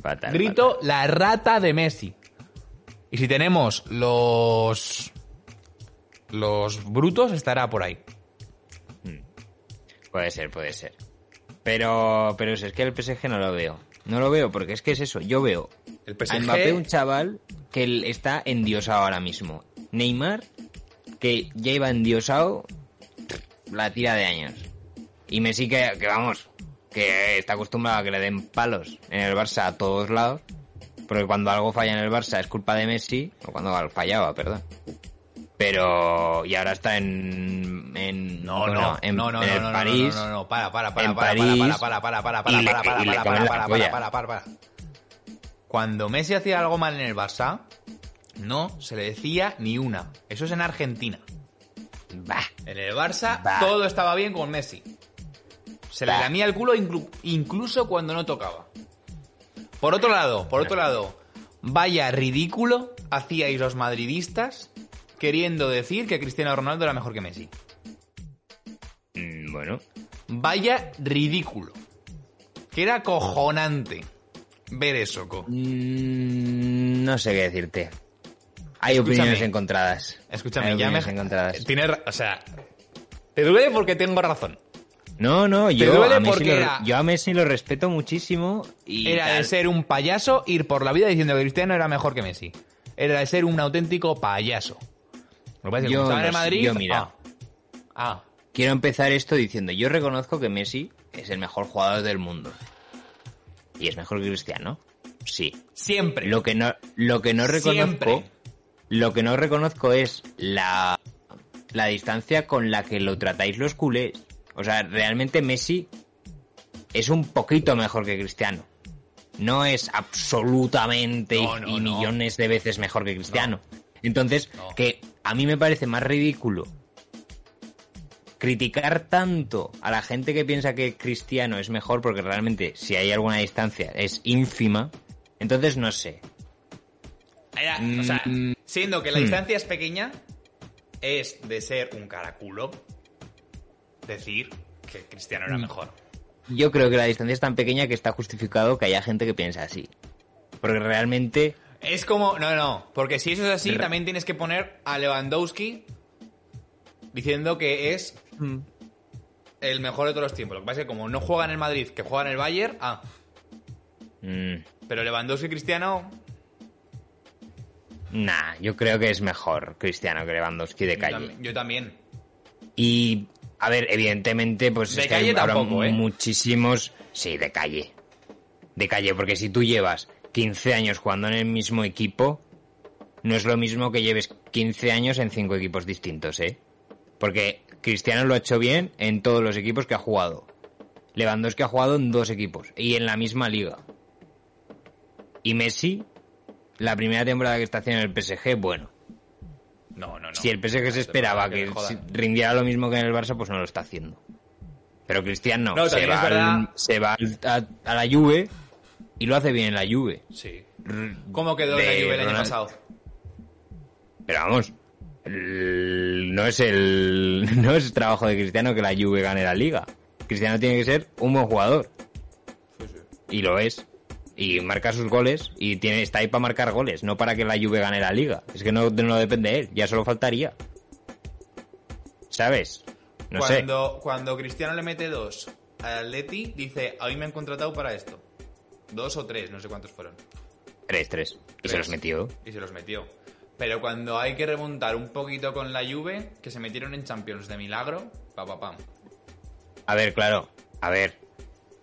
Fatal, Grito la rata de Messi. Y si tenemos los... Los brutos, estará por ahí. Puede ser, puede ser. Pero, pero es que el PSG no lo veo. No lo veo porque es que es eso. Yo veo El a Mbappé un chaval que está endiosado ahora mismo. Neymar, que ya iba endiosado la tira de años. Y Messi que, que vamos, que está acostumbrado a que le den palos en el Barça a todos lados. Porque cuando algo falla en el Barça es culpa de Messi, o cuando algo fallaba, perdón. Pero, y ahora está en, en No, bueno, no, en, no, no, en no, el no, no, París. no, no, no, para, para, para, en para, París, para, para, para, para, para, para, para, para, para, para, para, para. Cuando Messi hacía algo mal en el Barça, no se le decía ni una. Eso es en Argentina. Bah. En el Barça Bah. todo estaba bien con Messi. Se le lamía el culo inclu- incluso cuando no tocaba. Por otro lado, por otro lado, vaya ridículo hacíais los madridistas queriendo decir que Cristiano Ronaldo era mejor que Messi. Mm, Bueno, Vaya ridículo. Que era cojonante ver eso, Co. Mm, no sé qué decirte. Hay Escúchame. opiniones encontradas. Escúchame, Hay ya me... opiniones encontradas. Tienes o sea, te duele porque tengo razón. No, no, yo duele a, Messi porque lo, era- yo a Messi lo respeto muchísimo y Era de ser un payaso ir por la vida diciendo que Cristiano era mejor que Messi. Era de ser un auténtico payaso. Lo que pasa es que Yo como estaba en no Madrid... yo mira. ah, ah, Quiero empezar esto diciendo, yo reconozco que Messi es el mejor jugador del mundo. Y es mejor que Cristiano. Sí. siempre. Lo que no, lo que no reconozco, Siempre. lo que no reconozco es la, la distancia con la que lo tratáis los culés. O sea, realmente Messi es un poquito mejor que Cristiano. No es absolutamente No, y- no, y no. millones de veces mejor que Cristiano. Entonces, No. que a mí me parece más ridículo criticar tanto a la gente que piensa que Cristiano es mejor porque realmente si hay alguna distancia es ínfima. Entonces no sé. Era- o sea, Mm, siendo que la hmm. distancia es pequeña, es de ser un caraculo decir que Cristiano Mm. era mejor. Yo creo que la distancia es tan pequeña que está justificado que haya gente que piensa así. Porque realmente Es como... No, no, porque si eso es así, también tienes que poner a Lewandowski diciendo que es el mejor de todos los tiempos. Lo que pasa es que como no juega en el Madrid, que juega en el Bayern, ah, mm, pero Lewandowski y Cristiano... nah, yo creo que es mejor Cristiano que Lewandowski de yo calle. tam- Yo también. Y a ver, evidentemente, pues De es que hay- tampoco, ¿eh? muchísimos. Sí, de calle. De calle, porque si tú llevas 15 años jugando en el mismo equipo, no es lo mismo que lleves 15 años en cinco equipos distintos, ¿eh? Porque Cristiano lo ha hecho bien en todos los equipos que ha jugado. Lewandowski ha jugado en dos equipos y en la misma liga. Y Messi, la primera temporada que está haciendo en el PSG, bueno. No, no, no. Si el PSG se esperaba que rindiera lo mismo que en el Barça, pues no lo está haciendo. Pero Cristiano No, se, va al- se va al- a, a la Juve y lo hace bien en la Juve. Sí. ¿Cómo quedó la Juve el año Ronald- pasado? Pero vamos, el- no es el no es trabajo de Cristiano que la Juve gane la liga. Cristiano tiene que ser un buen jugador. y lo es. Y marca sus goles y tiene, está ahí para marcar goles, no para que la Juve gane la liga. Es que no, no depende de él, ya solo faltaría. ¿Sabes? No sé. cuando, cuando Cristiano le mete dos al Atleti, dice, a mí me han contratado para esto. Dos o tres, no sé cuántos fueron. Tres, tres. Y Tres. se los metió. Y se los metió. Pero cuando hay que remontar un poquito con la Juve, que se metieron en Champions de milagro, pa pa pam. A ver, claro. A ver.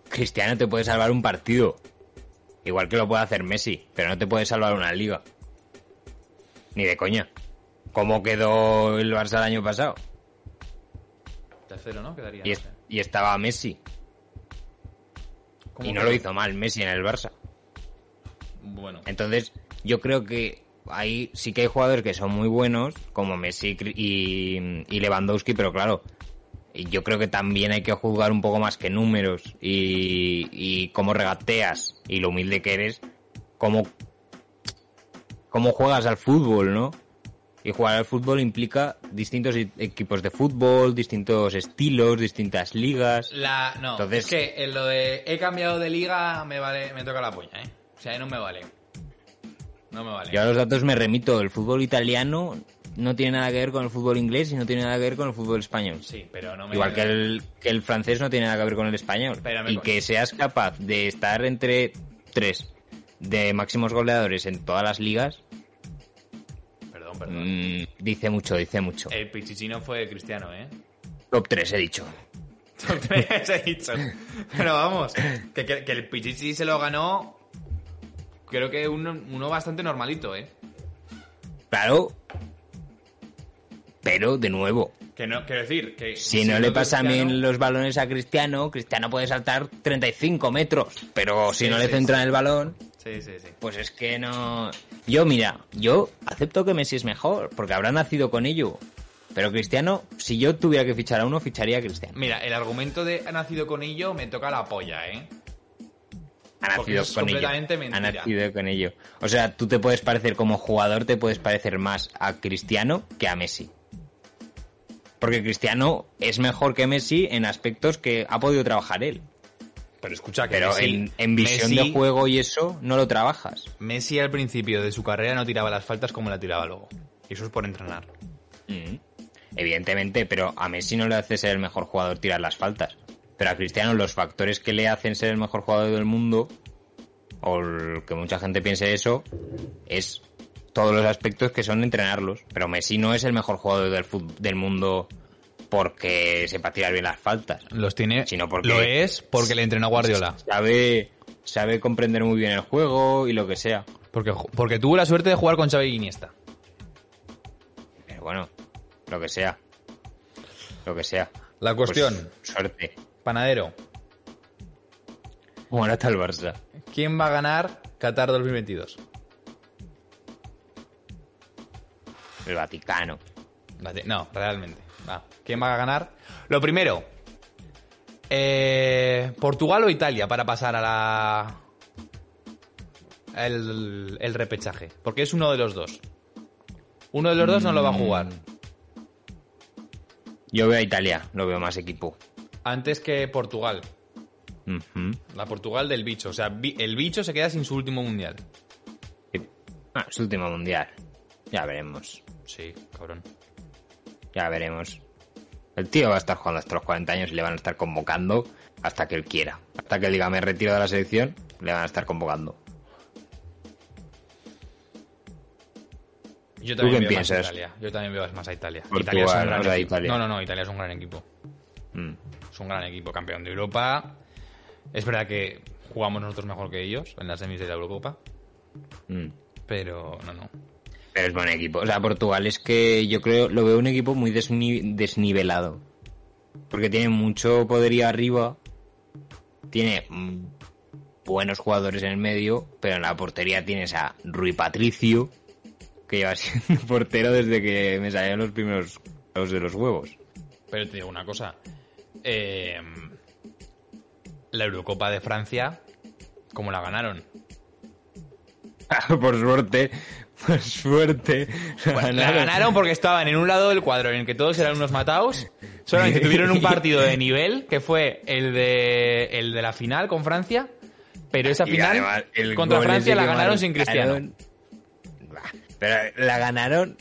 Cristiano te puede salvar un partido. Igual que lo puede hacer Messi, pero no te puede salvar una liga. Ni de coña. ¿Cómo quedó el Barça el año pasado? Tercero, ¿no? Quedaría. Y, es- y estaba Messi. ¿Cómo Y no lo hizo mal Messi en el Barça. Bueno, Entonces, yo creo que ahí sí que hay jugadores que son muy buenos, como Messi y, y Lewandowski, pero claro, yo creo que también hay que juzgar un poco más que números y, y cómo regateas y lo humilde que eres, cómo, cómo juegas al fútbol, ¿no? Y jugar al fútbol implica distintos e- equipos de fútbol, distintos estilos, distintas ligas. La, no, Entonces- es que en lo de he cambiado de liga me vale, me toca la polla, ¿eh? O sea, no me vale. No me vale. Yo a los datos me remito. El fútbol italiano no tiene nada que ver con el fútbol inglés y no tiene nada que ver con el fútbol español. Sí, pero no me Igual que el, que el francés no tiene nada que ver con el español. Pero me y que seas capaz de estar entre tres de máximos goleadores en todas las ligas, Perdón, mm, dice mucho, dice mucho. El pichichino fue cristiano, ¿eh? Top 3 he dicho. Top tres he dicho. Pero vamos, que, que- que el Pichichi se lo ganó, creo que uno, uno bastante normalito, ¿eh? Claro. Pero, de nuevo, Que no, quiero decir, que... si no siendo le pasan bien los balones a Cristiano, Cristiano puede saltar 35 metros. Pero si Sí, no le centran sí. el balón, Sí, sí, sí. Pues es que no. Yo, mira, yo acepto que Messi es mejor, porque habrá nacido con ello. Pero Cristiano, si yo tuviera que fichar a uno, ficharía a Cristiano. Mira, el argumento de ha nacido con ello me toca la polla, ¿eh? Ha porque nacido es con ello. completamente Ha mentira. nacido con ello. O sea, tú te puedes parecer como jugador, te puedes parecer más a Cristiano que a Messi. Porque Cristiano es mejor que Messi en aspectos que ha podido trabajar él. Pero escucha que Pero Messi- en, en visión Messi- de juego y eso, no lo trabajas. Messi al principio de su carrera no tiraba las faltas como la tiraba luego. Y eso es por entrenar. Mm. Evidentemente, pero a Messi no le hace ser el mejor jugador tirar las faltas. Pero a Cristiano los factores que le hacen ser el mejor jugador del mundo, o el que mucha gente piense eso, es todos los aspectos que son entrenarlos. Pero Messi no es el mejor jugador del, del mundo porque sepa tirar bien las faltas. Los tiene... Sino porque- Lo es porque le entrenó a Guardiola. Sabe, sabe comprender muy bien el juego y lo que sea. Porque, porque tuvo la suerte de jugar con Xavi y Iniesta. Pero bueno, lo que sea. Lo que sea. La Pues, cuestión, suerte. Panadero, Bueno, hasta el Barça. ¿quién va a ganar Qatar 2022? El Vaticano. No, realmente. Va. ¿Quién va a ganar? Lo primero, eh, ¿Portugal o Italia para pasar a la... El, el repechaje? Porque es uno de los dos. Uno de los dos no lo va a jugar. Yo veo a Italia, lo veo más equipo. Antes que Portugal. La Portugal del bicho. O sea, el bicho se queda sin su último mundial. Sí. Ah, su último mundial. Ya veremos. Sí, cabrón. Ya veremos. El tío va a estar jugando hasta los 40 años y le van a estar convocando hasta que él quiera. Hasta que él diga me retiro de la selección, le van a estar convocando. Yo ¿Tú también qué veo más a piensas? Italia. Yo también veo más a Italia. Portugal, Italia es un gran o sea, equipo. Italia. No, no, no, Italia es un gran equipo. Mm. Es un gran equipo, campeón de Europa. Es verdad que jugamos nosotros mejor que ellos en las semis de la Eurocopa, Mm. pero no, no. Pero es buen equipo. O sea, Portugal es que yo creo, lo veo un equipo muy desni- desnivelado. Porque tiene mucho poderío arriba. Tiene buenos jugadores en el medio. Pero en la portería tienes a Rui Patricio. Que lleva siendo portero desde que me salieron los primeros los de los huevos. Pero te digo una cosa. Eh, la Eurocopa de Francia, ¿cómo la ganaron? por suerte, por suerte. La ganaron porque estaban en un lado del cuadro en el que todos eran unos mataos. Solamente tuvieron un partido de nivel, que fue el de, el de la final con Francia. Pero esa final además, el contra Francia la ganaron sin Cristiano. Pero la ganaron.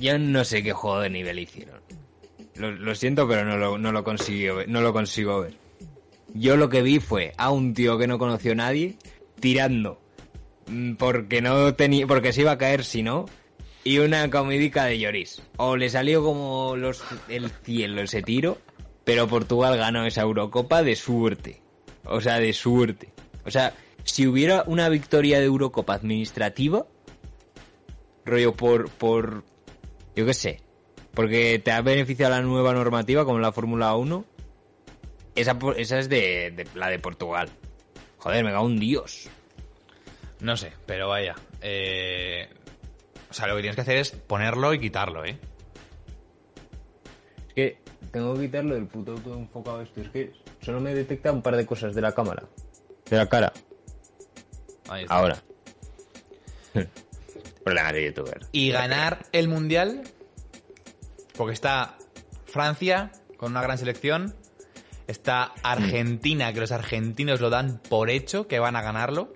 Yo no sé qué juego de nivel hicieron. Lo, lo siento, pero no lo, no lo consiguió ver- no lo consigo ver. Yo lo que vi fue a un tío que no conoció a nadie tirando porque no tenía porque se iba a caer si no y una comédica de Lloris. O le salió como los el cielo ese tiro, pero Portugal ganó esa Eurocopa de suerte. O sea, de suerte. O sea, si hubiera una victoria de Eurocopa administrativa, rollo por por yo qué sé, porque te ha beneficiado la nueva normativa como la Fórmula 1, esa, esa es de, de la de Portugal. Joder, me cago un dios. No sé, pero vaya. eh, O sea, lo que tienes que hacer es ponerlo y quitarlo, ¿eh? Es que tengo que quitarlo del puto todo enfocado esto. Es que solo me detecta un par de cosas de la cámara. De la cara. Ahí está. Ahora. Problemas de youtuber. Y ganar el mundial, porque está Francia con una gran selección, está Argentina, que los argentinos lo dan por hecho que van a ganarlo.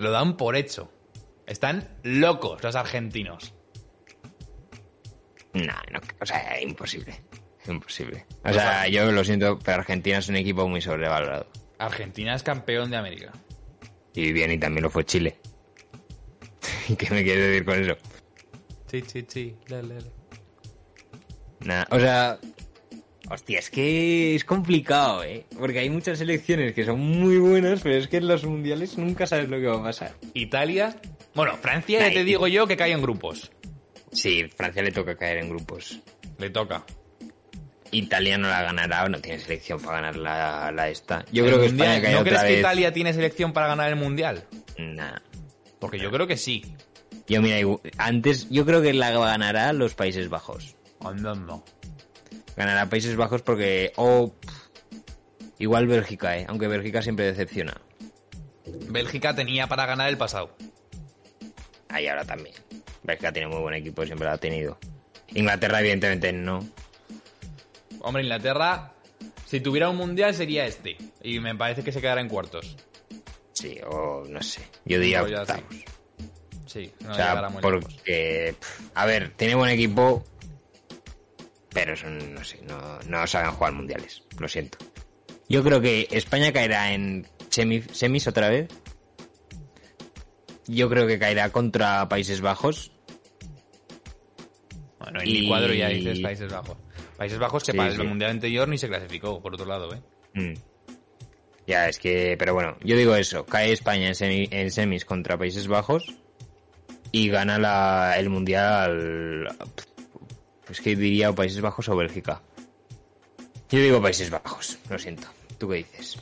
Lo dan por hecho. Están locos los argentinos. No, no, o sea, imposible. Imposible. O sea, yo lo siento, pero Argentina es un equipo muy sobrevalorado. Argentina es campeón de América. Y bien, y también lo fue Chile. ¿Y qué me quieres decir con eso? Sí, sí, sí. Le, le, le. Nada, o sea... Hostia, es que es complicado, ¿eh? Porque hay muchas selecciones que son muy buenas, pero es que en los mundiales nunca sabes lo que va a pasar. Italia. Bueno, Francia, ya te digo yo que cae en grupos. Sí, Francia le toca caer en grupos. Le toca. Italia no la ganará o no tiene selección para ganar la, la esta. Yo El creo que Mundial, España cae ¿No otra crees que. Italia tiene selección para ganar el mundial? Nah. Porque yo creo que sí. Yo mira, antes yo creo que la ganará los Países Bajos. Andando. Ganará Países Bajos porque o pff, igual Bélgica, eh, aunque Bélgica siempre decepciona. Bélgica tenía para ganar el pasado. Ahí ahora también. Bélgica tiene muy buen equipo, siempre lo ha tenido. Inglaterra evidentemente no. Hombre, Inglaterra, si tuviera un mundial sería este. Y me parece que se quedará en cuartos. Sí, o no sé. Yo diría octavos. sí. Sí, no o sea, porque pff, a ver, tiene buen equipo, pero son, no sé, no, no saben jugar mundiales. Lo siento. Yo creo que España caerá en semi- semis otra vez. Yo creo que caerá contra Países Bajos. Bueno, en y- mi cuadro ya dices Países Bajos. Países Bajos que Sí, para sí. el mundial anterior ni se clasificó, por otro lado, ¿eh? Mm. Ya, es que, pero bueno, yo digo eso, cae España en, semi- en semis contra Países Bajos y gana la, el Mundial, pues que diría o Países Bajos o Bélgica. Yo digo Países Bajos, lo siento. ¿Tú qué dices?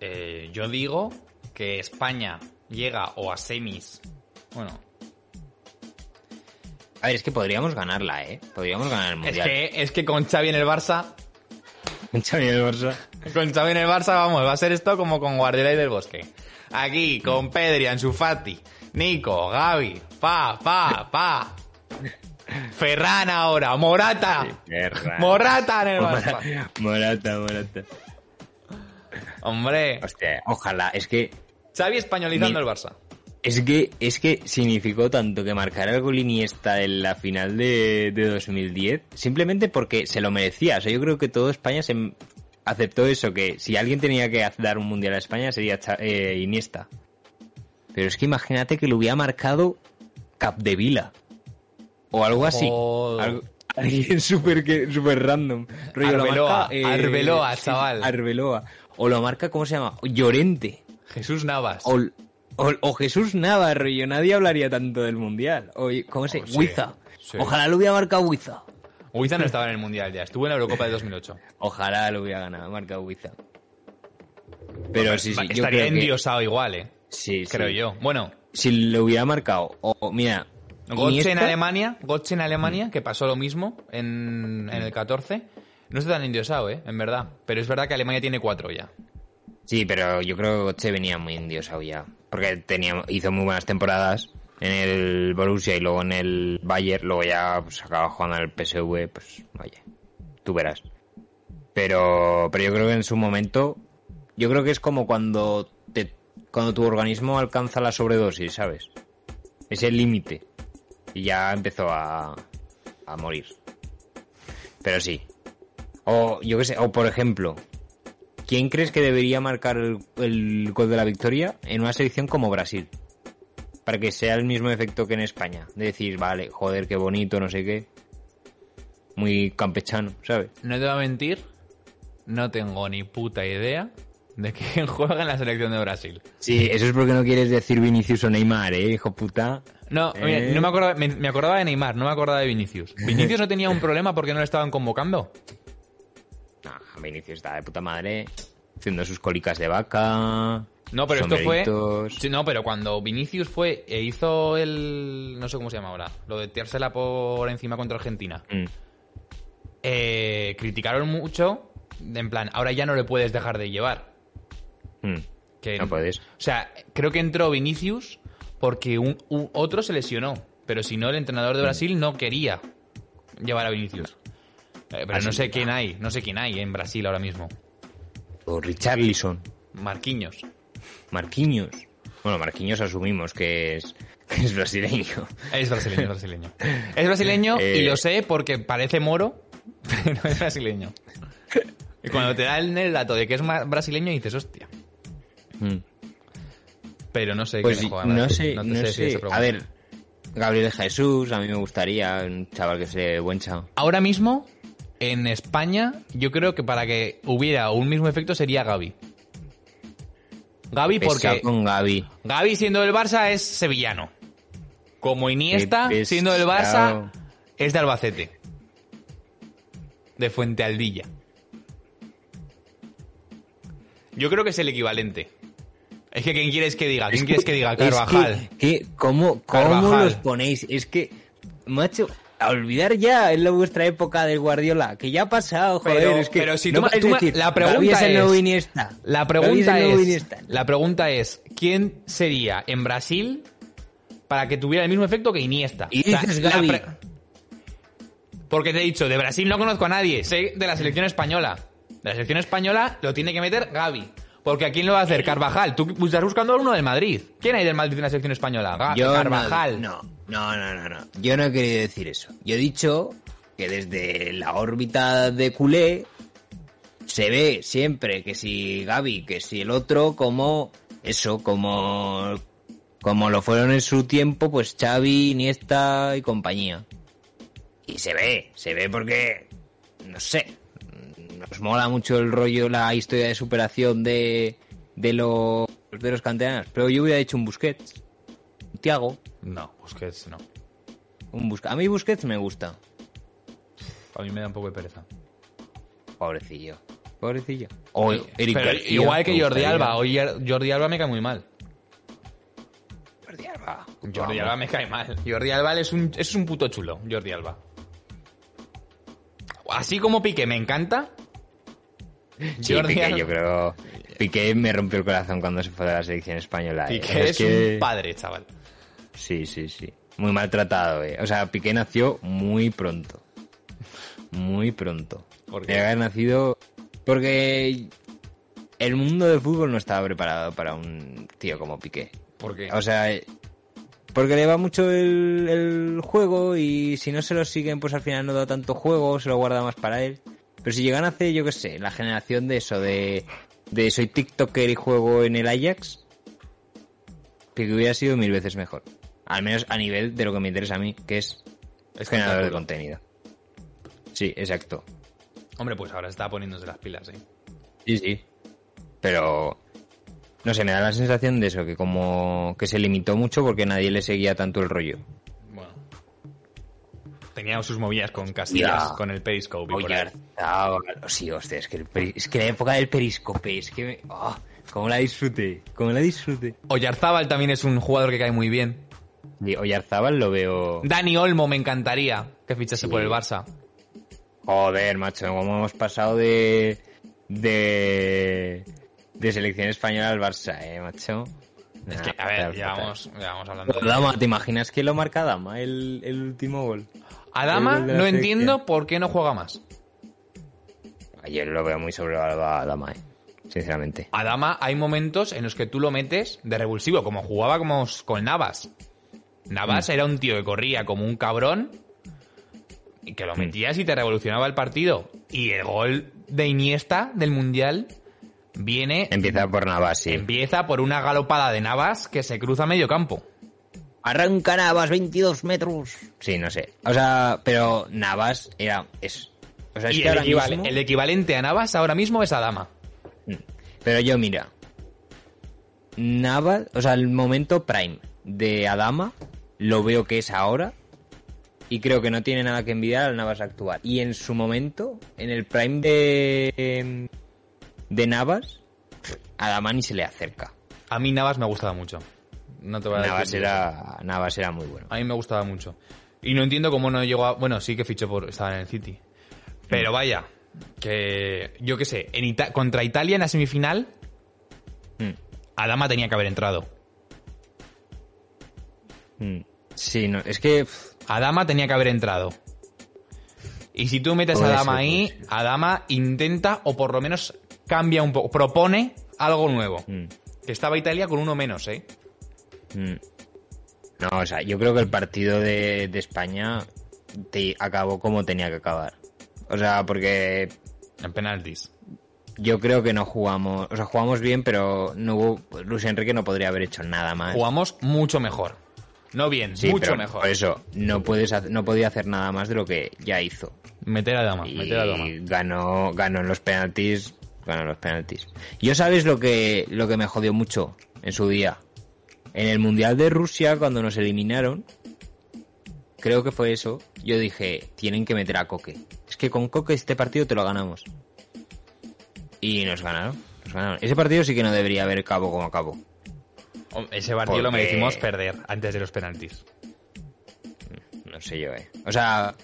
Eh, yo digo que España llega o a semis. Bueno, A ver, es que podríamos ganarla, ¿eh? Podríamos ganar el es Mundial. que, es que con Xavi en el Barça, Xavi del Barça. con Xavi en el Barça, vamos, va a ser esto como con Guardiola y del Bosque. Aquí, con Pedri, Ansu Fati, Nico, Gavi, pa, pa, pa. Ferran ahora, Morata. Morata en el Barça. Morata, Morata. Hombre, Hostia, ojalá, es que Xavi españolizando Mi- el Barça. Es que, es que significó tanto que marcara el gol Iniesta en la final de, de 2010, simplemente porque se lo merecía. O sea, yo creo que todo España se aceptó eso, que si alguien tenía que dar un mundial a España sería eh, Iniesta. Pero es que imagínate que lo hubiera marcado Capdevila. O algo así. Joder. Algo- alguien súper súper random. Rollo, lo Arbeloa, marca, eh, Arbeloa, chaval. Arbeloa. O lo marca, ¿cómo se llama? Llorente. Jesús Navas. O, o, o Jesús Navarro, yo nadie hablaría tanto del mundial. O, ¿Cómo se Oh, sí, sí. Ojalá lo hubiera marcado Huiza. Huiza no estaba en el Mundial ya, estuvo en la Eurocopa de 2008. Ojalá lo hubiera ganado, marcado Huiza. Pero sí, sí, Estaría que- endiosado igual, ¿eh? Sí, sí. Creo yo. Bueno, Si lo hubiera marcado, o, mira, Götze en Alemania, Götze en Alemania, que pasó lo mismo en, en el 14. No está tan endiosado, ¿eh? En verdad. Pero es verdad que Alemania tiene cuatro ya. Sí, pero yo creo que Götze venía muy endiosado ya. Porque tenía, hizo muy buenas temporadas en el Borussia y luego en el Bayern. Luego ya pues, acaba jugando en el PSV. Pues vaya, tú verás. Pero, pero yo creo que en su momento, yo creo que es como cuando te, cuando tu organismo alcanza la sobredosis, ¿sabes? Es el límite. Y ya empezó a, a morir. Pero sí. O yo qué sé, o por ejemplo, ¿quién crees que debería marcar el, gol de la victoria en una selección como Brasil? Para que sea el mismo efecto que en España. De decir, vale, joder, qué bonito, no sé qué. Muy campechano, ¿sabes? No te voy a mentir, no tengo ni puta idea de quién juega en la selección de Brasil. Sí, eso es porque no quieres decir Vinicius o Neymar, ¿eh, hijo puta? No, mira, Eh. no me, acordaba, me, me acordaba de Neymar, no me acordaba de Vinicius. ¿Vinicius no tenía un problema porque no le estaban convocando? Nah, Vinicius está de puta madre haciendo sus cólicas de vaca. No, pero esto fue... Sí, no, pero cuando Vinicius fue e hizo el... No sé cómo se llama ahora. Lo de tirársela por encima contra Argentina. Mm. Eh, criticaron mucho, en plan, ahora ya no le puedes dejar de llevar. Mm. Que, No puedes. O sea, creo que entró Vinicius porque un, un- otro se lesionó. Pero si no, el entrenador de Mm. Brasil no quería llevar a Vinicius. Eh, pero Así no sé quién hay, no sé quién hay en Brasil ahora mismo. O Richarlison. Marquinhos. Marquinhos. Bueno, Marquinhos asumimos que es, que es brasileño. Es brasileño, es brasileño. Es brasileño y Eh. lo sé porque parece moro, pero es brasileño. Y cuando te dan el dato de que es brasileño dices, hostia. Mm. Pero no sé Pues quién juega en no sé, no decir sé. A ver, Gabriel Jesús, a mí me gustaría, un chaval que se buen chao. Ahora mismo, en España, yo creo que para que hubiera un mismo efecto sería Gaby. Gaby porque con Gaby. Gaby siendo del Barça es sevillano. Como Iniesta Qué siendo del Barça es de Albacete. De Fuente Aldilla. Yo creo que es el equivalente. Es que ¿quién quieres que diga? ¿Quién quieres que diga? Es Carvajal. que, que- ¿cómo, cómo Carvajal. los ponéis? Es que, macho, a olvidar ya en la vuestra época del Guardiola, que ya ha pasado, joder. Pero- es que pero si no tú ma- decir, la pregunta es es- Iniesta. La pregunta es, la pregunta es, ¿quién sería en Brasil para que tuviera el mismo efecto que Iniesta? Y dices la Gavi. Porque te he dicho, de Brasil no conozco a nadie, sé de la selección española. De la selección española lo tiene que meter Gaby. Porque ¿a quién lo va a hacer? Carvajal. Tú estás buscando a uno del Madrid. ¿Quién hay del Madrid en la selección española? Ga- Yo Carvajal. No, no, no, no, no. Yo no he querido decir eso. Yo he dicho que desde la órbita de culé se ve siempre que si Gaby, que si el otro, como eso, como como lo fueron en su tiempo, pues Xavi, Iniesta y compañía. Y se ve, se ve porque no sé, nos mola mucho el rollo, la historia de superación de de los de los canteranos, pero yo hubiera dicho un Busquets, un Thiago, No, Busquets no. un Busquets. A mí Busquets me gusta. A mí me da un poco de pereza. Pobrecillo. Pobrecillo. O Eric Pero García, igual que Jordi. Alba. Hoy Jordi Alba me cae muy mal. Jordi Alba. Jordi Vamos. Alba me cae mal. Jordi Alba es un, es un puto chulo, Jordi Alba. Así como Piqué me encanta. Sí, Jordi Piqué, yo creo. Piqué me rompió el corazón cuando se fue de la selección española. eh. Piqué es, que- un padre, chaval. Sí, sí, sí. Muy maltratado, eh. O sea, Piqué nació muy pronto. Muy pronto. ¿Por qué? Haber nacido. Porque el mundo del fútbol no estaba preparado para un tío como Piqué. ¿Por qué? O sea, eh, porque le va mucho el, el juego y si no se lo siguen, pues al final no da tanto juego, se lo guarda más para él. Pero si llegan a hacer, yo qué sé, la generación de eso, de, de soy TikToker y juego en el Ajax, que hubiera sido mil veces mejor. Al menos a nivel de lo que me interesa a mí, que es, es generador de contenido. Sí, exacto. Hombre, pues ahora está poniéndose las pilas, ¿eh? Sí, sí. Pero no sé, me da la sensación de eso, que como que se limitó mucho porque nadie le seguía tanto el rollo. Tenía sus movidas con Casillas, Ya. con el Periscope Oye, ah, sí, hostia, es que, el peri- es que la época del periscope, es que me... ah, cómo la disfruté, cómo la disfruté. Oyarzábal también es un jugador que cae muy bien. Y Oyarzábal lo veo... Dani Olmo me encantaría que fichase Sí. por el Barça. Joder, macho, cómo hemos pasado de... de... de selección española al Barça, eh, macho. Es que, a ver, fatal. llevamos, llevamos hablando de... Dama, ¿te imaginas que lo marca Dama el, el último gol? Adama no entiendo por qué no juega más. Yo lo veo muy sobrevalorado a Adama, eh, sinceramente. Adama hay momentos en los que tú lo metes de revulsivo, como jugaba como con Navas. Navas era un tío que corría como un cabrón y que lo metías y te revolucionaba el partido. Y el gol de Iniesta del Mundial viene... Empieza por Navas, sí. Empieza por una galopada de Navas que se cruza medio campo. Arranca Navas, 22 metros. Sí, no sé. O sea, pero Navas era... Es, o sea, es y que el, mismo- el equivalente a Navas ahora mismo es Adama. Pero yo, mira. Navas, o sea, el momento prime de Adama lo veo que es ahora. Y creo que no tiene nada que envidiar al Navas actual. Y en su momento, en el prime de. de Navas, Adama ni se le acerca. A mí Navas me gustaba mucho. No te voy a Navas era, Navas era muy bueno. A mí me gustaba mucho. Y no entiendo cómo no llegó a... Bueno, sí que fichó por... Estaba en el City. Pero vaya, que... Yo qué sé, en Ita- contra Italia en la semifinal, Mm, Adama tenía que haber entrado. mm. Sí, no, es que. Adama tenía que haber entrado. Y si tú metes a Adama ahí. Adama intenta o por lo menos cambia un poco, propone algo nuevo. mm, Que estaba Italia con uno menos, ¿eh? Mm. No, o sea, yo creo que el partido de, de España te acabó como tenía que acabar. O sea, porque En penaltis. Yo creo que no jugamos, o sea, jugamos bien, pero no hubo, Luis Enrique no podría haber hecho nada más. Jugamos mucho mejor. No bien, Sí, mucho pero mejor. Por eso, no puedes hacer- no podía hacer nada más de lo que ya hizo. Meter a Adama, Y meter a Adama. ganó, ganó en los penaltis, ganó en los penaltis. Yo sabes lo que, lo que me jodió mucho en su día. En el Mundial de Rusia, cuando nos eliminaron, creo que fue eso, yo dije, tienen que meter a Coque. Es que con Coque este partido te lo ganamos. Y nos ganaron. nos ganaron. Ese partido sí que no debería haber cabo como acabó. Oh, Ese partido lo merecimos perder antes de los penaltis. No sé yo, eh. O sea,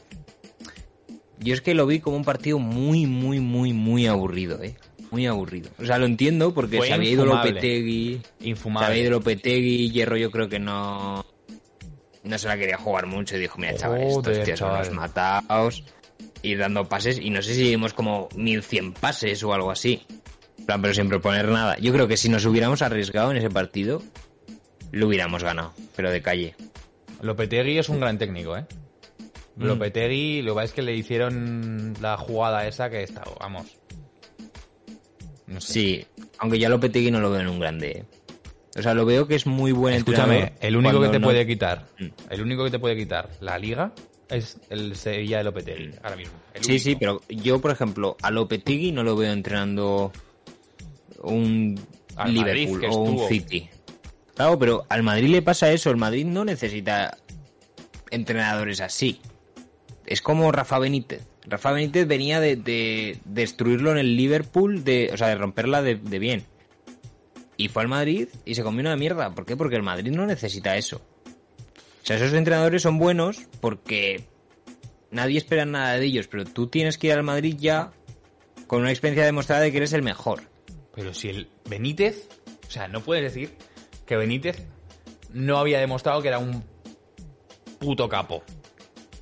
yo es que lo vi como un partido muy, muy, muy, muy aburrido, eh. Muy aburrido. O sea, lo entiendo porque Fue se había ido infumable. Lopetegui. Se Infumable. había ido Lopetegui, Hierro yo creo que no... No se la quería jugar mucho y dijo, mira, chavales, estos tíos son chaval. los matados. Ir dando pases y no sé si dimos como 1100 pases o algo así. Plan, pero sin proponer nada. Yo creo que si nos hubiéramos arriesgado en ese partido, lo hubiéramos ganado, pero de calle. Lopetegui es un gran técnico, ¿eh? Mm. Lopetegui, lo que es que le hicieron la jugada esa que está, vamos. No sé. Sí, aunque ya Lopetegui no lo veo en un grande. ¿eh? O sea, lo veo que es muy buen Escúchame, entrenador el único que te no- puede quitar, Mm. el único que te puede quitar la liga es el Sevilla de Lopetegui, ahora mismo. El Sí, único. sí, pero yo, por ejemplo, a Lopetegui no lo veo entrenando un Al Liverpool o un. City. Claro, pero al Madrid le pasa eso. El Madrid no necesita entrenadores así. Es como Rafa Benítez. Rafa Benítez venía de, de destruirlo en el Liverpool, de, o sea, de romperla de, de bien. Y fue al Madrid y se comió una mierda. ¿Por qué? Porque el Madrid no necesita eso. O sea, esos entrenadores son buenos porque nadie espera nada de ellos, pero tú tienes que ir al Madrid ya con una experiencia demostrada de que eres el mejor. Pero si el Benítez, o sea, no puedes decir que Benítez no había demostrado que era un puto capo.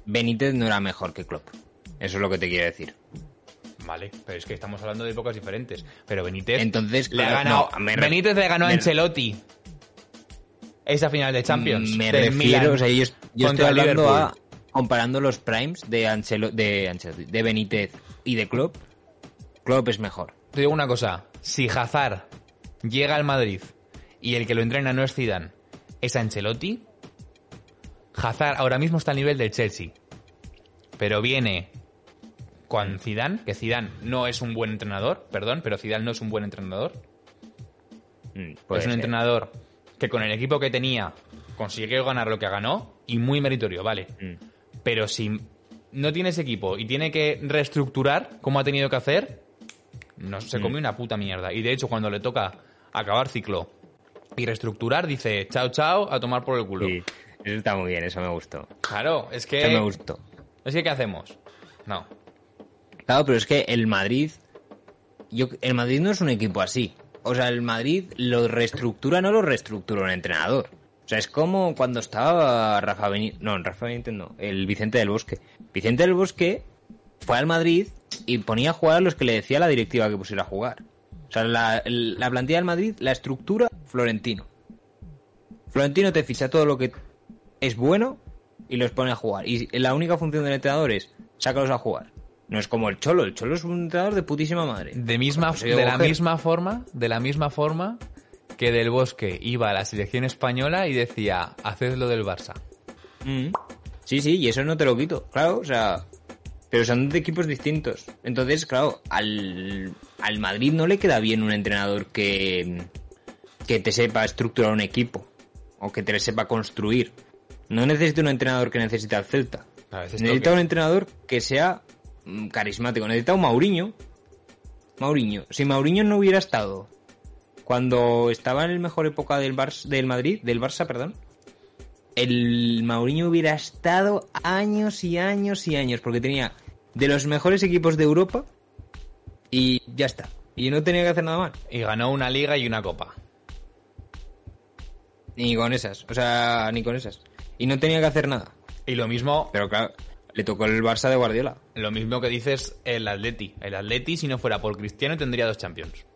Benítez no era mejor que Klopp. Eso es lo que te quiero decir. Vale, pero es que estamos hablando de épocas diferentes. Pero Benítez Entonces, le ha ganado. no, me Benítez le ganó a Ancelotti. Esa final de Champions. Me refiero, Milan o sea, yo, yo estoy hablando Liverpool. a comparando los primes de Ancelo, de Ancelotti, de Benítez y de Klopp. Klopp es mejor. Te digo una cosa. Si Hazard llega al Madrid y el que lo entrena no es Zidane, es Ancelotti, Hazard ahora mismo está al nivel del Chelsea. Pero viene con Zidane, que Zidane no es un buen entrenador, perdón, pero Zidane no es un buen entrenador. Mm, es un ser. entrenador que con el equipo que tenía consiguió ganar lo que ganó y muy meritorio, vale. Mm. Pero si no tienes equipo y tiene que reestructurar como ha tenido que hacer, no se come una puta mierda. Y de hecho, cuando le toca acabar ciclo y reestructurar, dice chao, chao, a tomar por el culo. Sí, eso está muy bien, eso me gustó. Claro, es que. Eso me gustó. Es que, ¿qué hacemos? No. Claro, pero es que el Madrid. Yo, el Madrid no es un equipo así. O sea, el Madrid lo reestructura, no lo reestructura un entrenador. O sea, es como cuando estaba Rafa Benítez. No, Rafa Benítez no. El Vicente del Bosque. Vicente del Bosque fue al Madrid y ponía a jugar a los que le decía la directiva que pusiera a jugar. O sea, la, la plantilla del Madrid, la estructura, Florentino. Florentino te ficha todo lo que es bueno y los pone a jugar. Y la única función del entrenador es sácalos a jugar. No es como el Cholo, el Cholo es un entrenador de putísima madre. De, misma, Pues de la misma forma, de la misma forma que Del Bosque iba a la selección española y decía, haced lo del Barça. Mm. Sí, sí, y eso no te lo quito, claro, o sea, pero son de equipos distintos. Entonces, claro, al, al Madrid no le queda bien un entrenador que, que te sepa estructurar un equipo o que te sepa construir. No necesita un entrenador que necesite al Celta. Necesita un entrenador que sea mm, carismático. Necesita un Mauriño. Mauriño. Si Mauriño no hubiera estado cuando estaba en el mejor época del Barça, del Madrid, del Barça, perdón, el Mauriño hubiera estado años y años y años porque tenía de los mejores equipos de Europa y ya está. Y no tenía que hacer nada más. Y ganó una liga y una copa. Ni con esas. O sea, ni con esas. Y no tenía que hacer nada. Y lo mismo, Pero claro, le tocó el Barça de Guardiola. lo mismo que dices el Atleti. El Atleti, si no fuera por Cristiano, tendría dos Champions.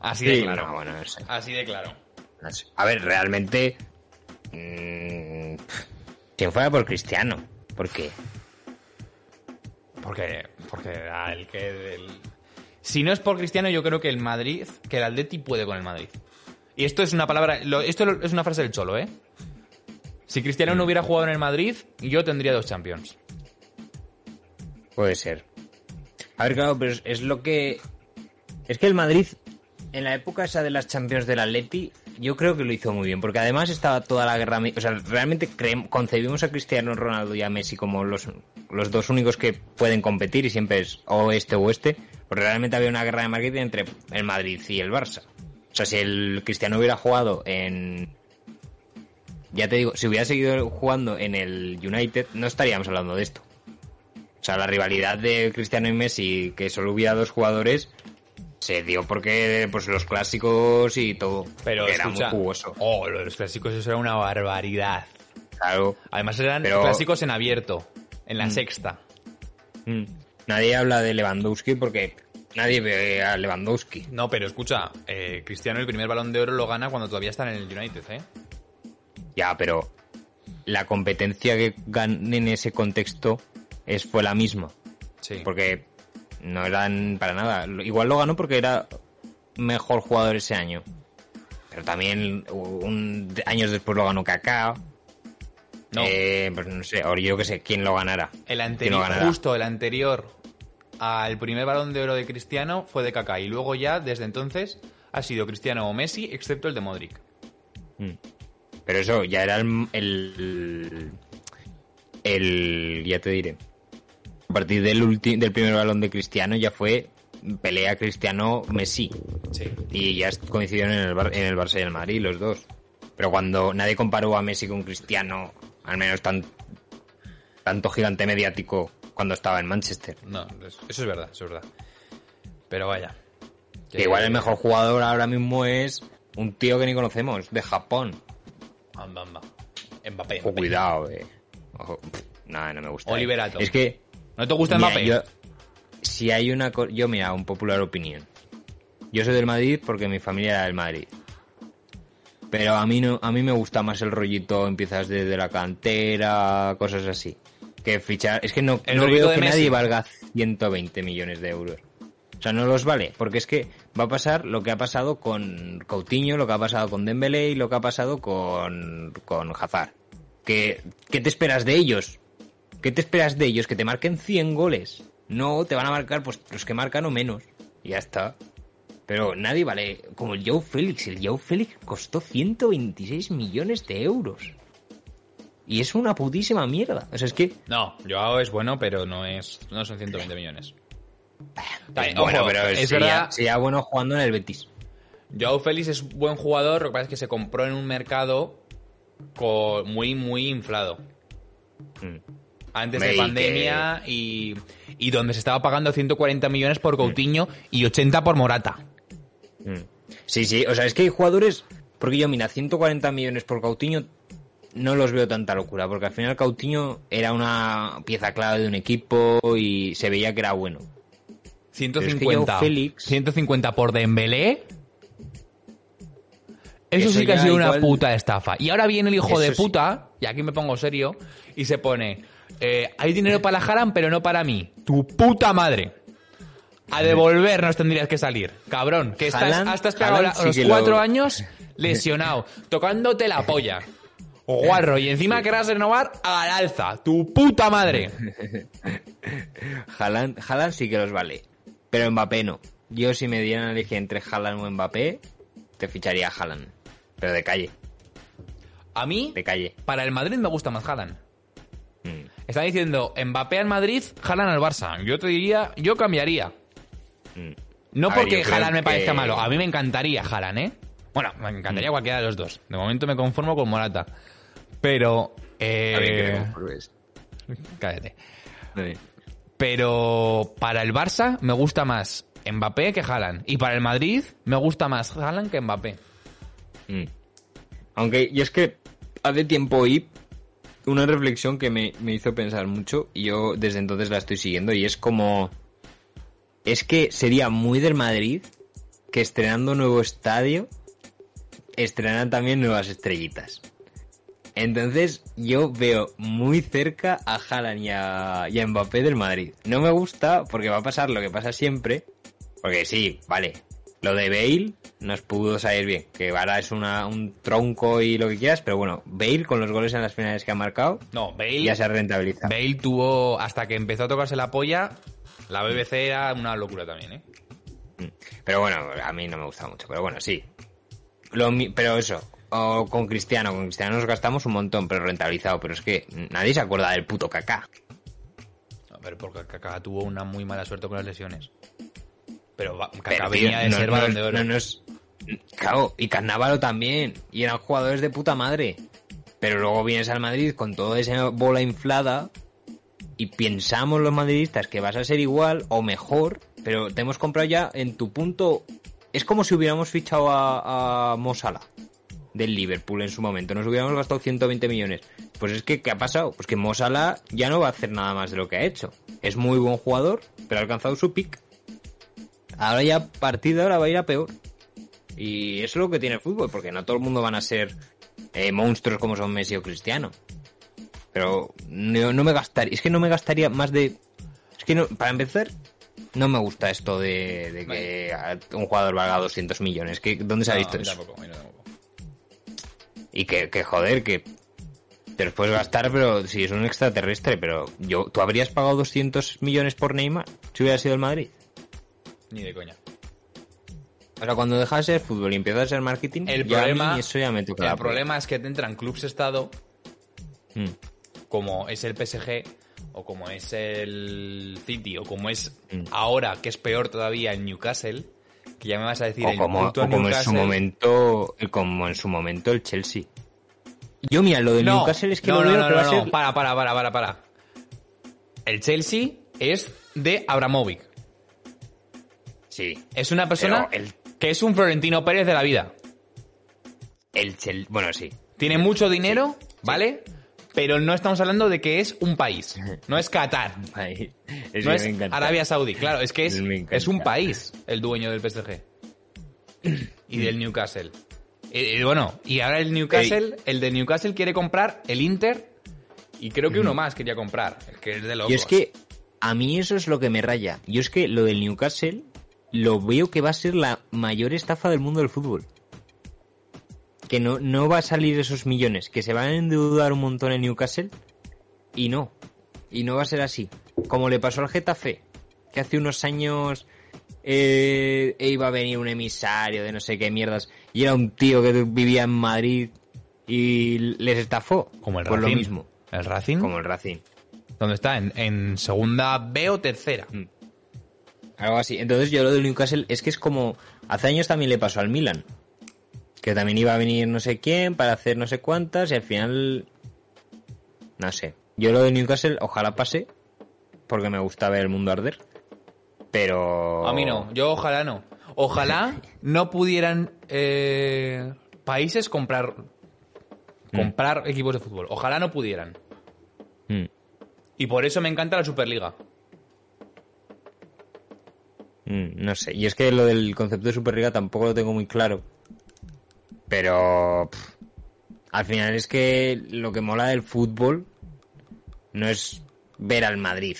Así de claro. no, bueno, no sé. Así de claro. No sé. A ver, realmente. mm, si fuera por Cristiano. ¿Por qué? Porque, porque el que... el- Si no es por Cristiano, yo creo que el Madrid, que el Atleti puede con el Madrid. Y esto es una palabra, esto es una frase del Cholo, ¿eh? Si Cristiano no hubiera jugado en el Madrid, yo tendría dos Champions. Puede ser. A ver, claro, pero es, lo que. Es que el Madrid, en la época esa de las Champions del Atleti, yo creo que lo hizo muy bien, porque además estaba toda la guerra. O sea, realmente creem- concebimos a Cristiano Ronaldo y a Messi como los, los dos únicos que pueden competir y siempre es o este o este, porque realmente había una guerra de marketing entre el Madrid y el Barça. O sea, si el Cristiano hubiera jugado en. Ya te digo, si hubiera seguido jugando en el United, no estaríamos hablando de esto. O sea, la rivalidad de Cristiano y Messi, que solo hubiera dos jugadores, se dio porque pues los clásicos y todo. Pero era escucha, muy jugoso. Oh, los clásicos eso era una barbaridad. Claro. Además eran Pero- clásicos en abierto, en la sexta. Mm. Nadie habla de Lewandowski porque nadie ve a Lewandowski. No, pero escucha, eh, Cristiano el primer balón de oro lo gana cuando todavía está en el United, ¿eh? Ya, pero la competencia que gané en ese contexto es, fue la misma. Sí. Porque no eran para nada. Igual lo ganó porque era mejor jugador ese año. Pero también un, años después lo ganó Kaká. No. Eh, pues no sé, ahora yo que sé quién lo ganará. El ¿Quién lo anterior, ganará? justo el anterior al primer balón de oro de Cristiano fue de Kaká y luego ya desde entonces ha sido Cristiano o Messi excepto el de Modric. Mm. Pero eso ya era el, el, el- ya te diré. A partir del ulti- del primer balón de Cristiano ya fue pelea Cristiano Messi. Sí. Y ya coincidieron en el, Bar- en el Barça y el Madrid los dos. Pero cuando nadie comparó a Messi con Cristiano, al menos tan, tanto gigante mediático cuando estaba en Manchester. No, es- eso es verdad, eso es verdad. Pero vaya. Que igual el mejor jugador ahora mismo es un tío que ni conocemos, de Japón. Amba, amba. Mbappé. Ojo, Mbappé. cuidado, eh. Ojo, nada, no me gusta. eh. Oliverato. Es que ¿No te gusta Mira, Mbappé? yo- si hay una yo mira, un popular opinión. Yo soy del Madrid porque mi familia era del Madrid. Pero a mí no, a mí me gusta más el rollito, empiezas desde la cantera, cosas así. Que fichar, es que no, El no veo que Messi. nadie valga 120 millones de euros. O sea, no los vale, porque es que va a pasar lo que ha pasado con Coutinho, lo que ha pasado con Dembélé y lo que ha pasado con, con Hazard. ¿Qué, ¿Qué te esperas de ellos? ¿Qué te esperas de ellos? Que te marquen 100 goles. No, te van a marcar pues los que marcan o menos. Y ya está. Pero nadie vale. Como el Joe Félix. El Joe Félix costó 126 millones de euros. Y es una putísima mierda. O sea, es que. No, Joao es bueno, pero no es no son 120 millones. También, bueno, ojo, pero es sería, verdad, sería bueno jugando en el Betis. Joao Félix es buen jugador, lo que pasa es que se compró en un mercado muy, muy inflado. Mm. Antes Me de pandemia y, y donde se estaba pagando 140 millones por Coutinho y 80 por Morata. Mm. Sí, sí, o sea, es que hay jugadores. Porque yo, mira, 140 millones por Coutinho no los veo tanta locura, porque al final Coutinho era una pieza clave de un equipo y se veía que era bueno. 150. Joao Félix- 150 por Dembélé. Eso, Eso sí que ha sido una puta estafa. Y ahora viene el hijo Eso de sí. puta, y aquí me pongo serio, y se pone, eh, hay dinero para Haran, pero no para mí. Tu puta madre. A devolvernos tendrías que salir. Cabrón, que estás, Haaland- hasta has pegado Haaland la- sí los cuatro lo- años lesionado, tocándote la polla. Guarro, y encima querrás renovar al alza. Tu puta madre. Haaland, Haaland sí que los vale, pero Mbappé no. Yo si me dieran a elegir entre Haaland o Mbappé, te ficharía a Haaland. Pero de calle, A mí, de calle. para el Madrid me gusta más Haaland. Mm. Está diciendo Mbappé al Madrid, Haaland al Barça. Yo te diría, yo cambiaría. Mm. No A porque Haaland me que- parezca malo, a mí me encantaría Haaland, ¿eh? Bueno, me encantaría Mm. cualquiera de los dos. De momento me conformo con Morata. Pero... Eh, cállate. Pero para el Barça me gusta más Mbappé que Haaland. Y para el Madrid me gusta más Haaland que Mbappé. Mm. Aunque, y es que hace tiempo oí una reflexión que me, me hizo pensar mucho y yo desde entonces la estoy siguiendo y es como... Es que sería muy del Madrid que estrenando nuevo estadio estrenan también nuevas estrellitas. Entonces yo veo muy cerca a Haaland y a, y a Mbappé del Madrid. No me gusta porque va a pasar lo que pasa siempre. Porque sí, vale. Lo de Bale nos pudo salir bien. Que ahora es una, un tronco y lo que quieras. Pero bueno, Bale con los goles en las finales que ha marcado No, Bale... ya se rentabiliza. Bale tuvo, hasta que empezó a tocarse la polla, la BBC era una locura también, ¿eh? Pero bueno, a mí no me gusta mucho. Pero bueno, sí. Lo pero eso, o con Cristiano. Con Cristiano nos gastamos un montón, pero rentabilizado. Pero es que nadie se acuerda del puto Kaká. A ver, porque Kaká tuvo una muy mala suerte con las lesiones. Pero Kaká venía de no- ser no- balón de oro. no nos- Claro, y Carnávalo también. Y eran jugadores de puta madre. Pero luego vienes al Madrid con toda esa bola inflada y pensamos los madridistas que vas a ser igual o mejor, pero te hemos comprado ya en tu punto. Es como si hubiéramos fichado a, a Mo Salah del Liverpool en su momento. Nos hubiéramos gastado 120 millones. Pues es que, ¿qué ha pasado? Pues que Mo Salah ya no va a hacer nada más de lo que ha hecho. Es muy buen jugador, pero ha alcanzado su pick. Ahora ya, a partir de ahora, va a ir a peor. Y eso es lo que tiene el fútbol, porque no todo el mundo van a ser eh, monstruos como son Messi o Cristiano. Pero no, no me gastaría, es que no me gastaría más de... Es que no, para empezar, no me gusta esto de, de que un jugador valga 200 millones. ¿Dónde se ha visto eso? tampoco, tampoco. Y que, que joder, que te los puedes gastar, pero si es un extraterrestre. Pero yo, ¿tú habrías pagado 200 millones por Neymar si hubiera sido el Madrid? Ni de coña. O sea, cuando dejas de ser fútbol y empiezas a ser marketing, El ya a mí problema, eso ya me toca el problema es que te entran clubs estado Mm. como es el PSG o como es el City o como es Mm. ahora que es peor todavía el Newcastle que ya me vas a decir O el como, puto o como en su momento, como en su momento el Chelsea. Yo mira, lo del no, Newcastle es que no, lo no, veo no, que va no, a no, ser... para, para, para, para, para. El Chelsea es de Abramovic. Sí. Es una persona el- que es un Florentino Pérez de la vida. El Chelsea, bueno, sí. Tiene mucho dinero, ¿vale? Pero no estamos hablando de que es un país. No es Qatar. Ay, es No es. Arabia Saudí. Claro, es que es, es un país el dueño del PSG. Y del Newcastle. Y, y bueno, y ahora el Newcastle, el de Newcastle quiere comprar el Inter y creo que uno más quería comprar, que es de locos. Y es que a mí eso es lo que me raya. Yo es que lo del Newcastle lo veo que va a ser la mayor estafa del mundo del fútbol. Que no, no va a salir esos millones, que se van a endeudar un montón en Newcastle y no. Y no va a ser así. Como le pasó al Getafe, que hace unos años eh, iba a venir un emisario de no sé qué mierdas y era un tío que vivía en Madrid y les estafó. como el Pues Racing. lo mismo, El Racing, como el Racing. ¿dónde está? ¿En, en segunda B o tercera? Algo así. Entonces yo lo del Newcastle es que es como... Hace años también le pasó al Milan. Que también iba a venir no sé quién para hacer no sé cuántas y al final... No sé. Yo lo del Newcastle ojalá pase. Porque me gusta ver el mundo arder. Pero... A mí no, yo ojalá no. Ojalá no pudieran eh, países comprar Comprar equipos de fútbol. Ojalá no pudieran. Mm. Y por eso me encanta la Superliga. Mm, no sé. Y es que lo del concepto de Superliga tampoco lo tengo muy claro. Pero pff, al final es que lo que mola del fútbol no es ver al Madrid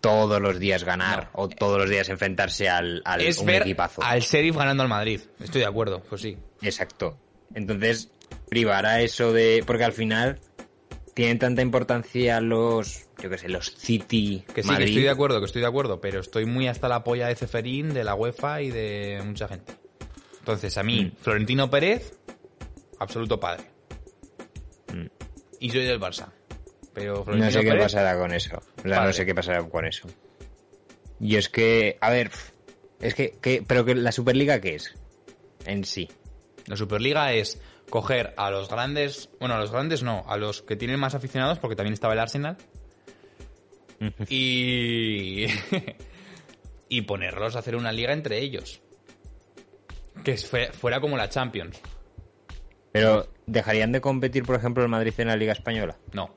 todos los días ganar o todos los días enfrentarse al, al es un ver equipazo. al Sheriff ganando al Madrid. Estoy de acuerdo, pues sí. Exacto. Entonces, privar a eso de. Porque al final tienen tanta importancia los. Yo qué sé, los City. Que sí, Madrid. que estoy de acuerdo, que estoy de acuerdo, pero estoy muy hasta la polla de Ceferín, de la UEFA y de mucha gente. Entonces, a mí, Mm. Florentino Pérez, absoluto padre. Mm. Y soy del Barça. Pero Florentino No sé qué pasará con eso. O sea, no sé qué pasará con eso. Y es que, a ver, es que, que- pero que la Superliga qué es en sí. La Superliga es coger a los grandes, bueno, a los grandes no, a los que tienen más aficionados, porque también estaba el Arsenal, y, y ponerlos a hacer una liga entre ellos. Que fue- fuera como la Champions. Pero dejarían de competir, por ejemplo, el Madrid en la Liga española. No.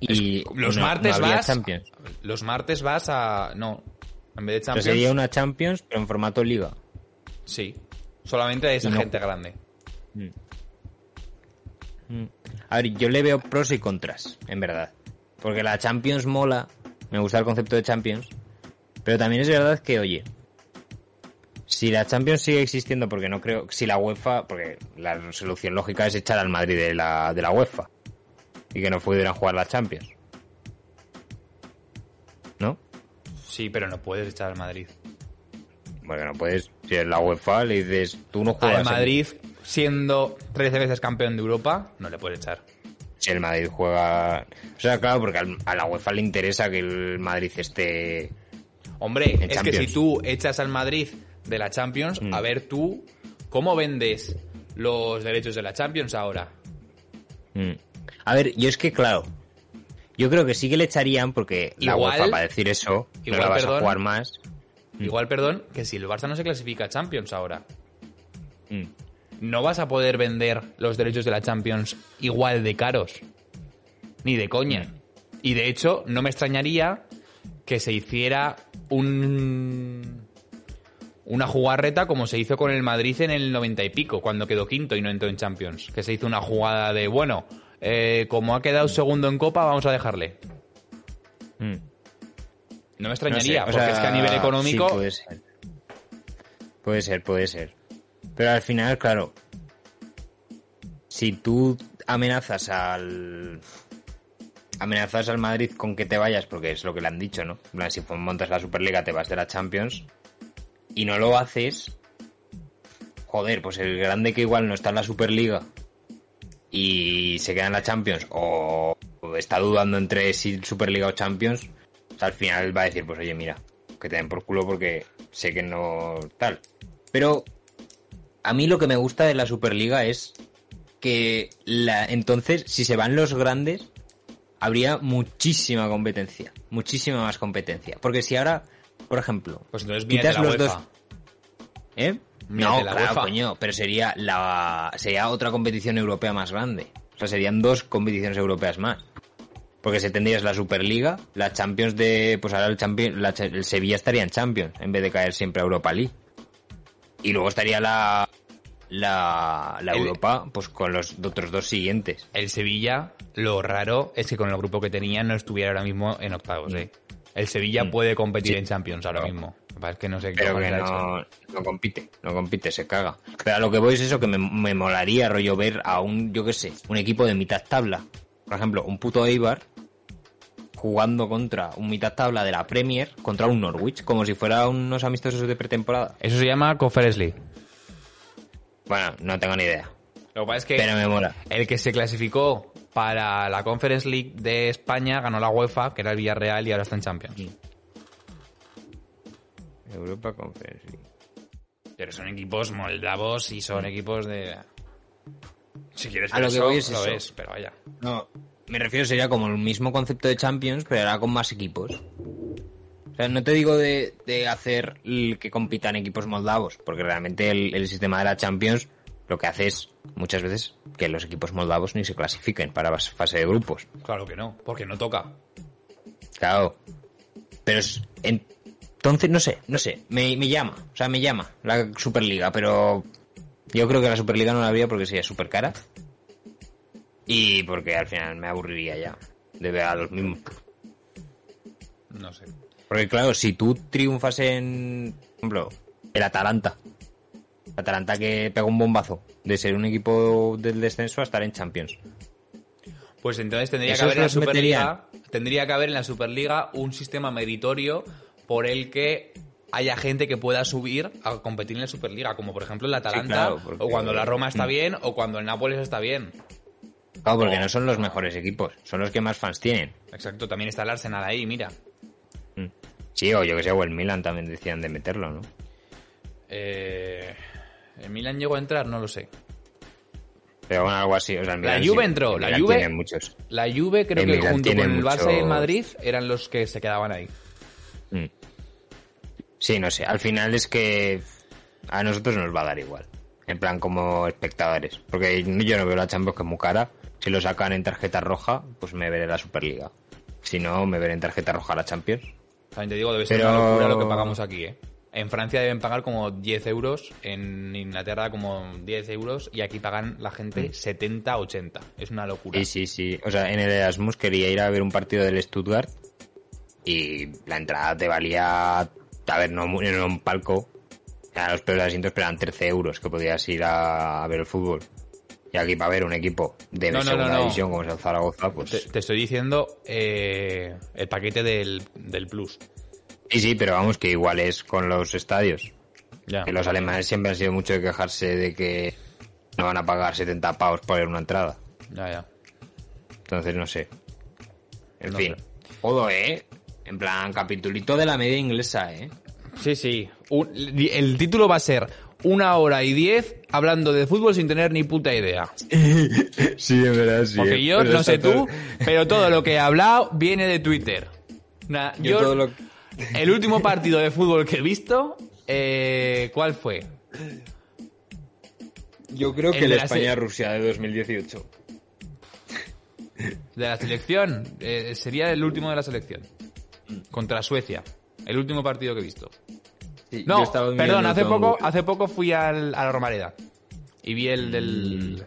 Y los no- martes no vas. Champions. Los martes vas a. No. En vez de Pero Champions. sería una Champions, pero en formato Liga. Sí. Solamente de esa no- gente grande. A ver, yo le veo pros y contras, en verdad. Porque la Champions mola, me gusta el concepto de Champions, pero también es verdad que, oye, si la Champions sigue existiendo, porque no creo, si la UEFA, porque la solución lógica es echar al Madrid de la, de la UEFA y que no pudieran jugar la Champions. ¿No? Sí, pero no puedes echar al Madrid. Porque no puedes, si es la UEFA le dices, tú no juegas. Al en- Madrid, siendo 13 veces campeón de Europa, no le puedes echar. Si el Madrid juega... O sea, claro, porque al- a la UEFA le interesa que el Madrid esté... Hombre, En es que si tú echas al Madrid de la Champions, Mm. a ver tú, ¿cómo vendes los derechos de la Champions ahora? Mm. A ver, yo es que, claro, yo creo que sí que le echarían porque la Igual- UEFA para decir eso igual, no la vas perdón. a jugar más. Igual, perdón, que si el Barça no se clasifica a Champions ahora, Mm. no vas a poder vender los derechos de la Champions igual de caros. Ni de coña. Y de hecho, no me extrañaría que se hiciera un una jugarreta como se hizo con el Madrid en el 90 y pico, cuando quedó quinto y no entró en Champions. Que se hizo una jugada de, bueno, eh, como ha quedado segundo en Copa, vamos a dejarle. Mm. No me No extrañaría, sé, o porque sea, es que a nivel económico... sí, puede ser. Puede ser, puede ser. Pero al final, claro, si tú amenazas al amenazas al Madrid con que te vayas, porque es lo que le han dicho, ¿no? Si montas la Superliga te vas de la Champions y no lo haces, joder, pues el grande que igual no está en la Superliga y se queda en la Champions o está dudando entre si Superliga o Champions, sea, al final va a decir, pues oye, mira, que te den por culo porque sé que no tal. Pero a mí lo que me gusta de la Superliga es que la, entonces, si se van los grandes, habría muchísima competencia, muchísima más competencia. Porque si ahora, por ejemplo, Pues entonces quitas la los UEFA. dos... ¿Eh? Mírate No, la claro, UEFA. coño, pero sería la sería otra competición europea más grande. O sea, serían dos competiciones europeas más. Porque se tendrías la Superliga, la Champions de... Pues ahora el, Champions, la el Sevilla estaría en Champions, en vez de caer siempre a Europa League. Y luego estaría la... La, la El- Europa, pues con los otros dos siguientes. El Sevilla, lo raro es que con el grupo que tenía no estuviera ahora mismo en octavos, ¿eh? El Sevilla Mm. puede competir Sí. en Champions ahora Pero- mismo. Es que no sé qué Pero que no, no compite, no compite, se caga. Pero a lo que voy es eso, que me, me molaría, rollo, ver a un, yo qué sé, un equipo de mitad tabla. Por ejemplo, un puto Eibar jugando contra un mitad tabla de la Premier contra un Norwich, como si fuera unos amistosos de pretemporada. Eso se llama Conference League. Bueno, no tengo ni idea, Lo que pasa es que pero me mola. el que se clasificó para la Conference League de España ganó la UEFA, que era el Villarreal, y ahora está en Champions. Europa Conference League. Pero son equipos moldavos y son equipos de... Si quieres A lo que eso, voy es lo eso. ves, pero vaya. No, me refiero sería como el mismo concepto de Champions, pero ahora con más equipos. O sea, no te digo de, de hacer el que compitan equipos moldavos, porque realmente el, el sistema de la Champions lo que hace es muchas veces que los equipos moldavos ni se clasifiquen para fase de grupos. Claro que no, porque no toca. Claro. Pero es, entonces, no sé, no sé, me, me llama, o sea, me llama la Superliga, pero yo creo que la Superliga no la habría porque sería súper cara. Y porque al final me aburriría ya de ver a los mismos. No sé. Porque claro, si tú triunfas en, por ejemplo, el Atalanta. Atalanta que pega un bombazo de ser un equipo del descenso a estar en Champions. Pues entonces tendría que haber en la Superliga, tendría que haber en la Superliga un sistema meritorio por el que haya gente que pueda subir a competir en la Superliga, como por ejemplo el Atalanta, claro, porque- o cuando la Roma está Mm. bien, o cuando el Nápoles está bien. Claro, porque no son los mejores equipos, son los que más fans tienen. Exacto, también está el Arsenal ahí, mira. Mm. Sí, o yo que sé, o el Milan también decían de meterlo, ¿no? Eh, ¿El Milan llegó a entrar? No lo sé. Pero bueno, algo así. O sea, La Juve entró, el la Milan Juve- muchos. La Juve creo El que Milan junto con el Barça y el muchos- Madrid eran los que se quedaban ahí. Mm. Sí, no sé. Al final es que a nosotros nos va a dar igual. En plan, como espectadores. Porque yo no veo la Champions que es muy cara. Si lo sacan en tarjeta roja, pues me veré la Superliga. Si no, me veré en tarjeta roja la Champions. También te digo, debe ser Pero- una locura lo que pagamos aquí, ¿eh? En Francia deben pagar como 10 euros, en Inglaterra como 10 euros, y aquí pagan la gente 70, 80. Es una locura. Mm. Sí, sí, sí. O sea, en el Erasmus quería ir a ver un partido del Stuttgart y la entrada te valía, a ver, no, no un palco, a los peores asientos, pero eran 13 euros que podías ir a, a ver el fútbol. Y aquí para ver un equipo de no, segunda no, no. división como es el Zaragoza, pues... Te, te estoy diciendo eh, el paquete del, del Plus. Sí, sí, pero vamos, que igual es con los estadios. Ya. Que los alemanes siempre han sido mucho de quejarse de que no van a pagar 70 pavos por una entrada. Ya, ya. Entonces, no sé. En No fin. sé. Todo, ¿eh? En plan, capitulito de la media inglesa, ¿eh? Sí, sí. Un- el título va a ser una hora y diez hablando de fútbol sin tener ni puta idea. Sí, es verdad, sí. Porque yo, no sé tú, pero todo lo que he hablado viene de Twitter. Yo yo- todo lo- El último partido de fútbol que he visto, eh, ¿cuál fue? Yo creo que El España-Rusia de 2018. De la selección. eh, sería el último de la selección. Contra Suecia. El último partido que he visto. No, perdón, hace poco, hace poco fui al, a la Romareda. Y vi el del...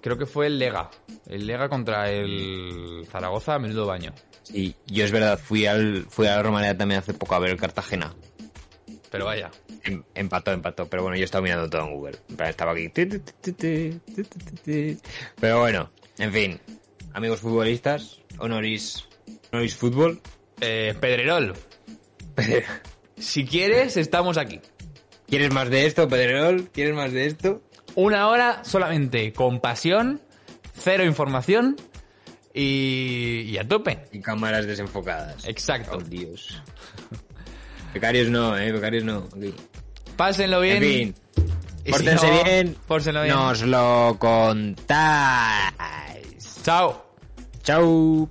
Creo que fue el Lega. El Lega contra el Zaragoza, menudo baño. Y yo es verdad, fui al fui a la Romareda también hace poco a ver el Cartagena. Pero vaya. Em- Empató, empató, pero bueno, yo estaba mirando todo en Google. Estaba aquí. Pero bueno, en fin. Amigos futbolistas, honoris, honoris fútbol. Eh, Pedrerol, si quieres, estamos aquí. ¿Quieres más de esto, Pedrerol? ¿Quieres más de esto? Una hora solamente con pasión, cero información y, y a tope. Y cámaras desenfocadas. Exacto. Oh, Dios. Becarios no, eh, becarios no. Pásenlo bien. En fin. Y si Pórtense no, bien. pórtenlo bien. Nos lo contáis. Chao. Chau.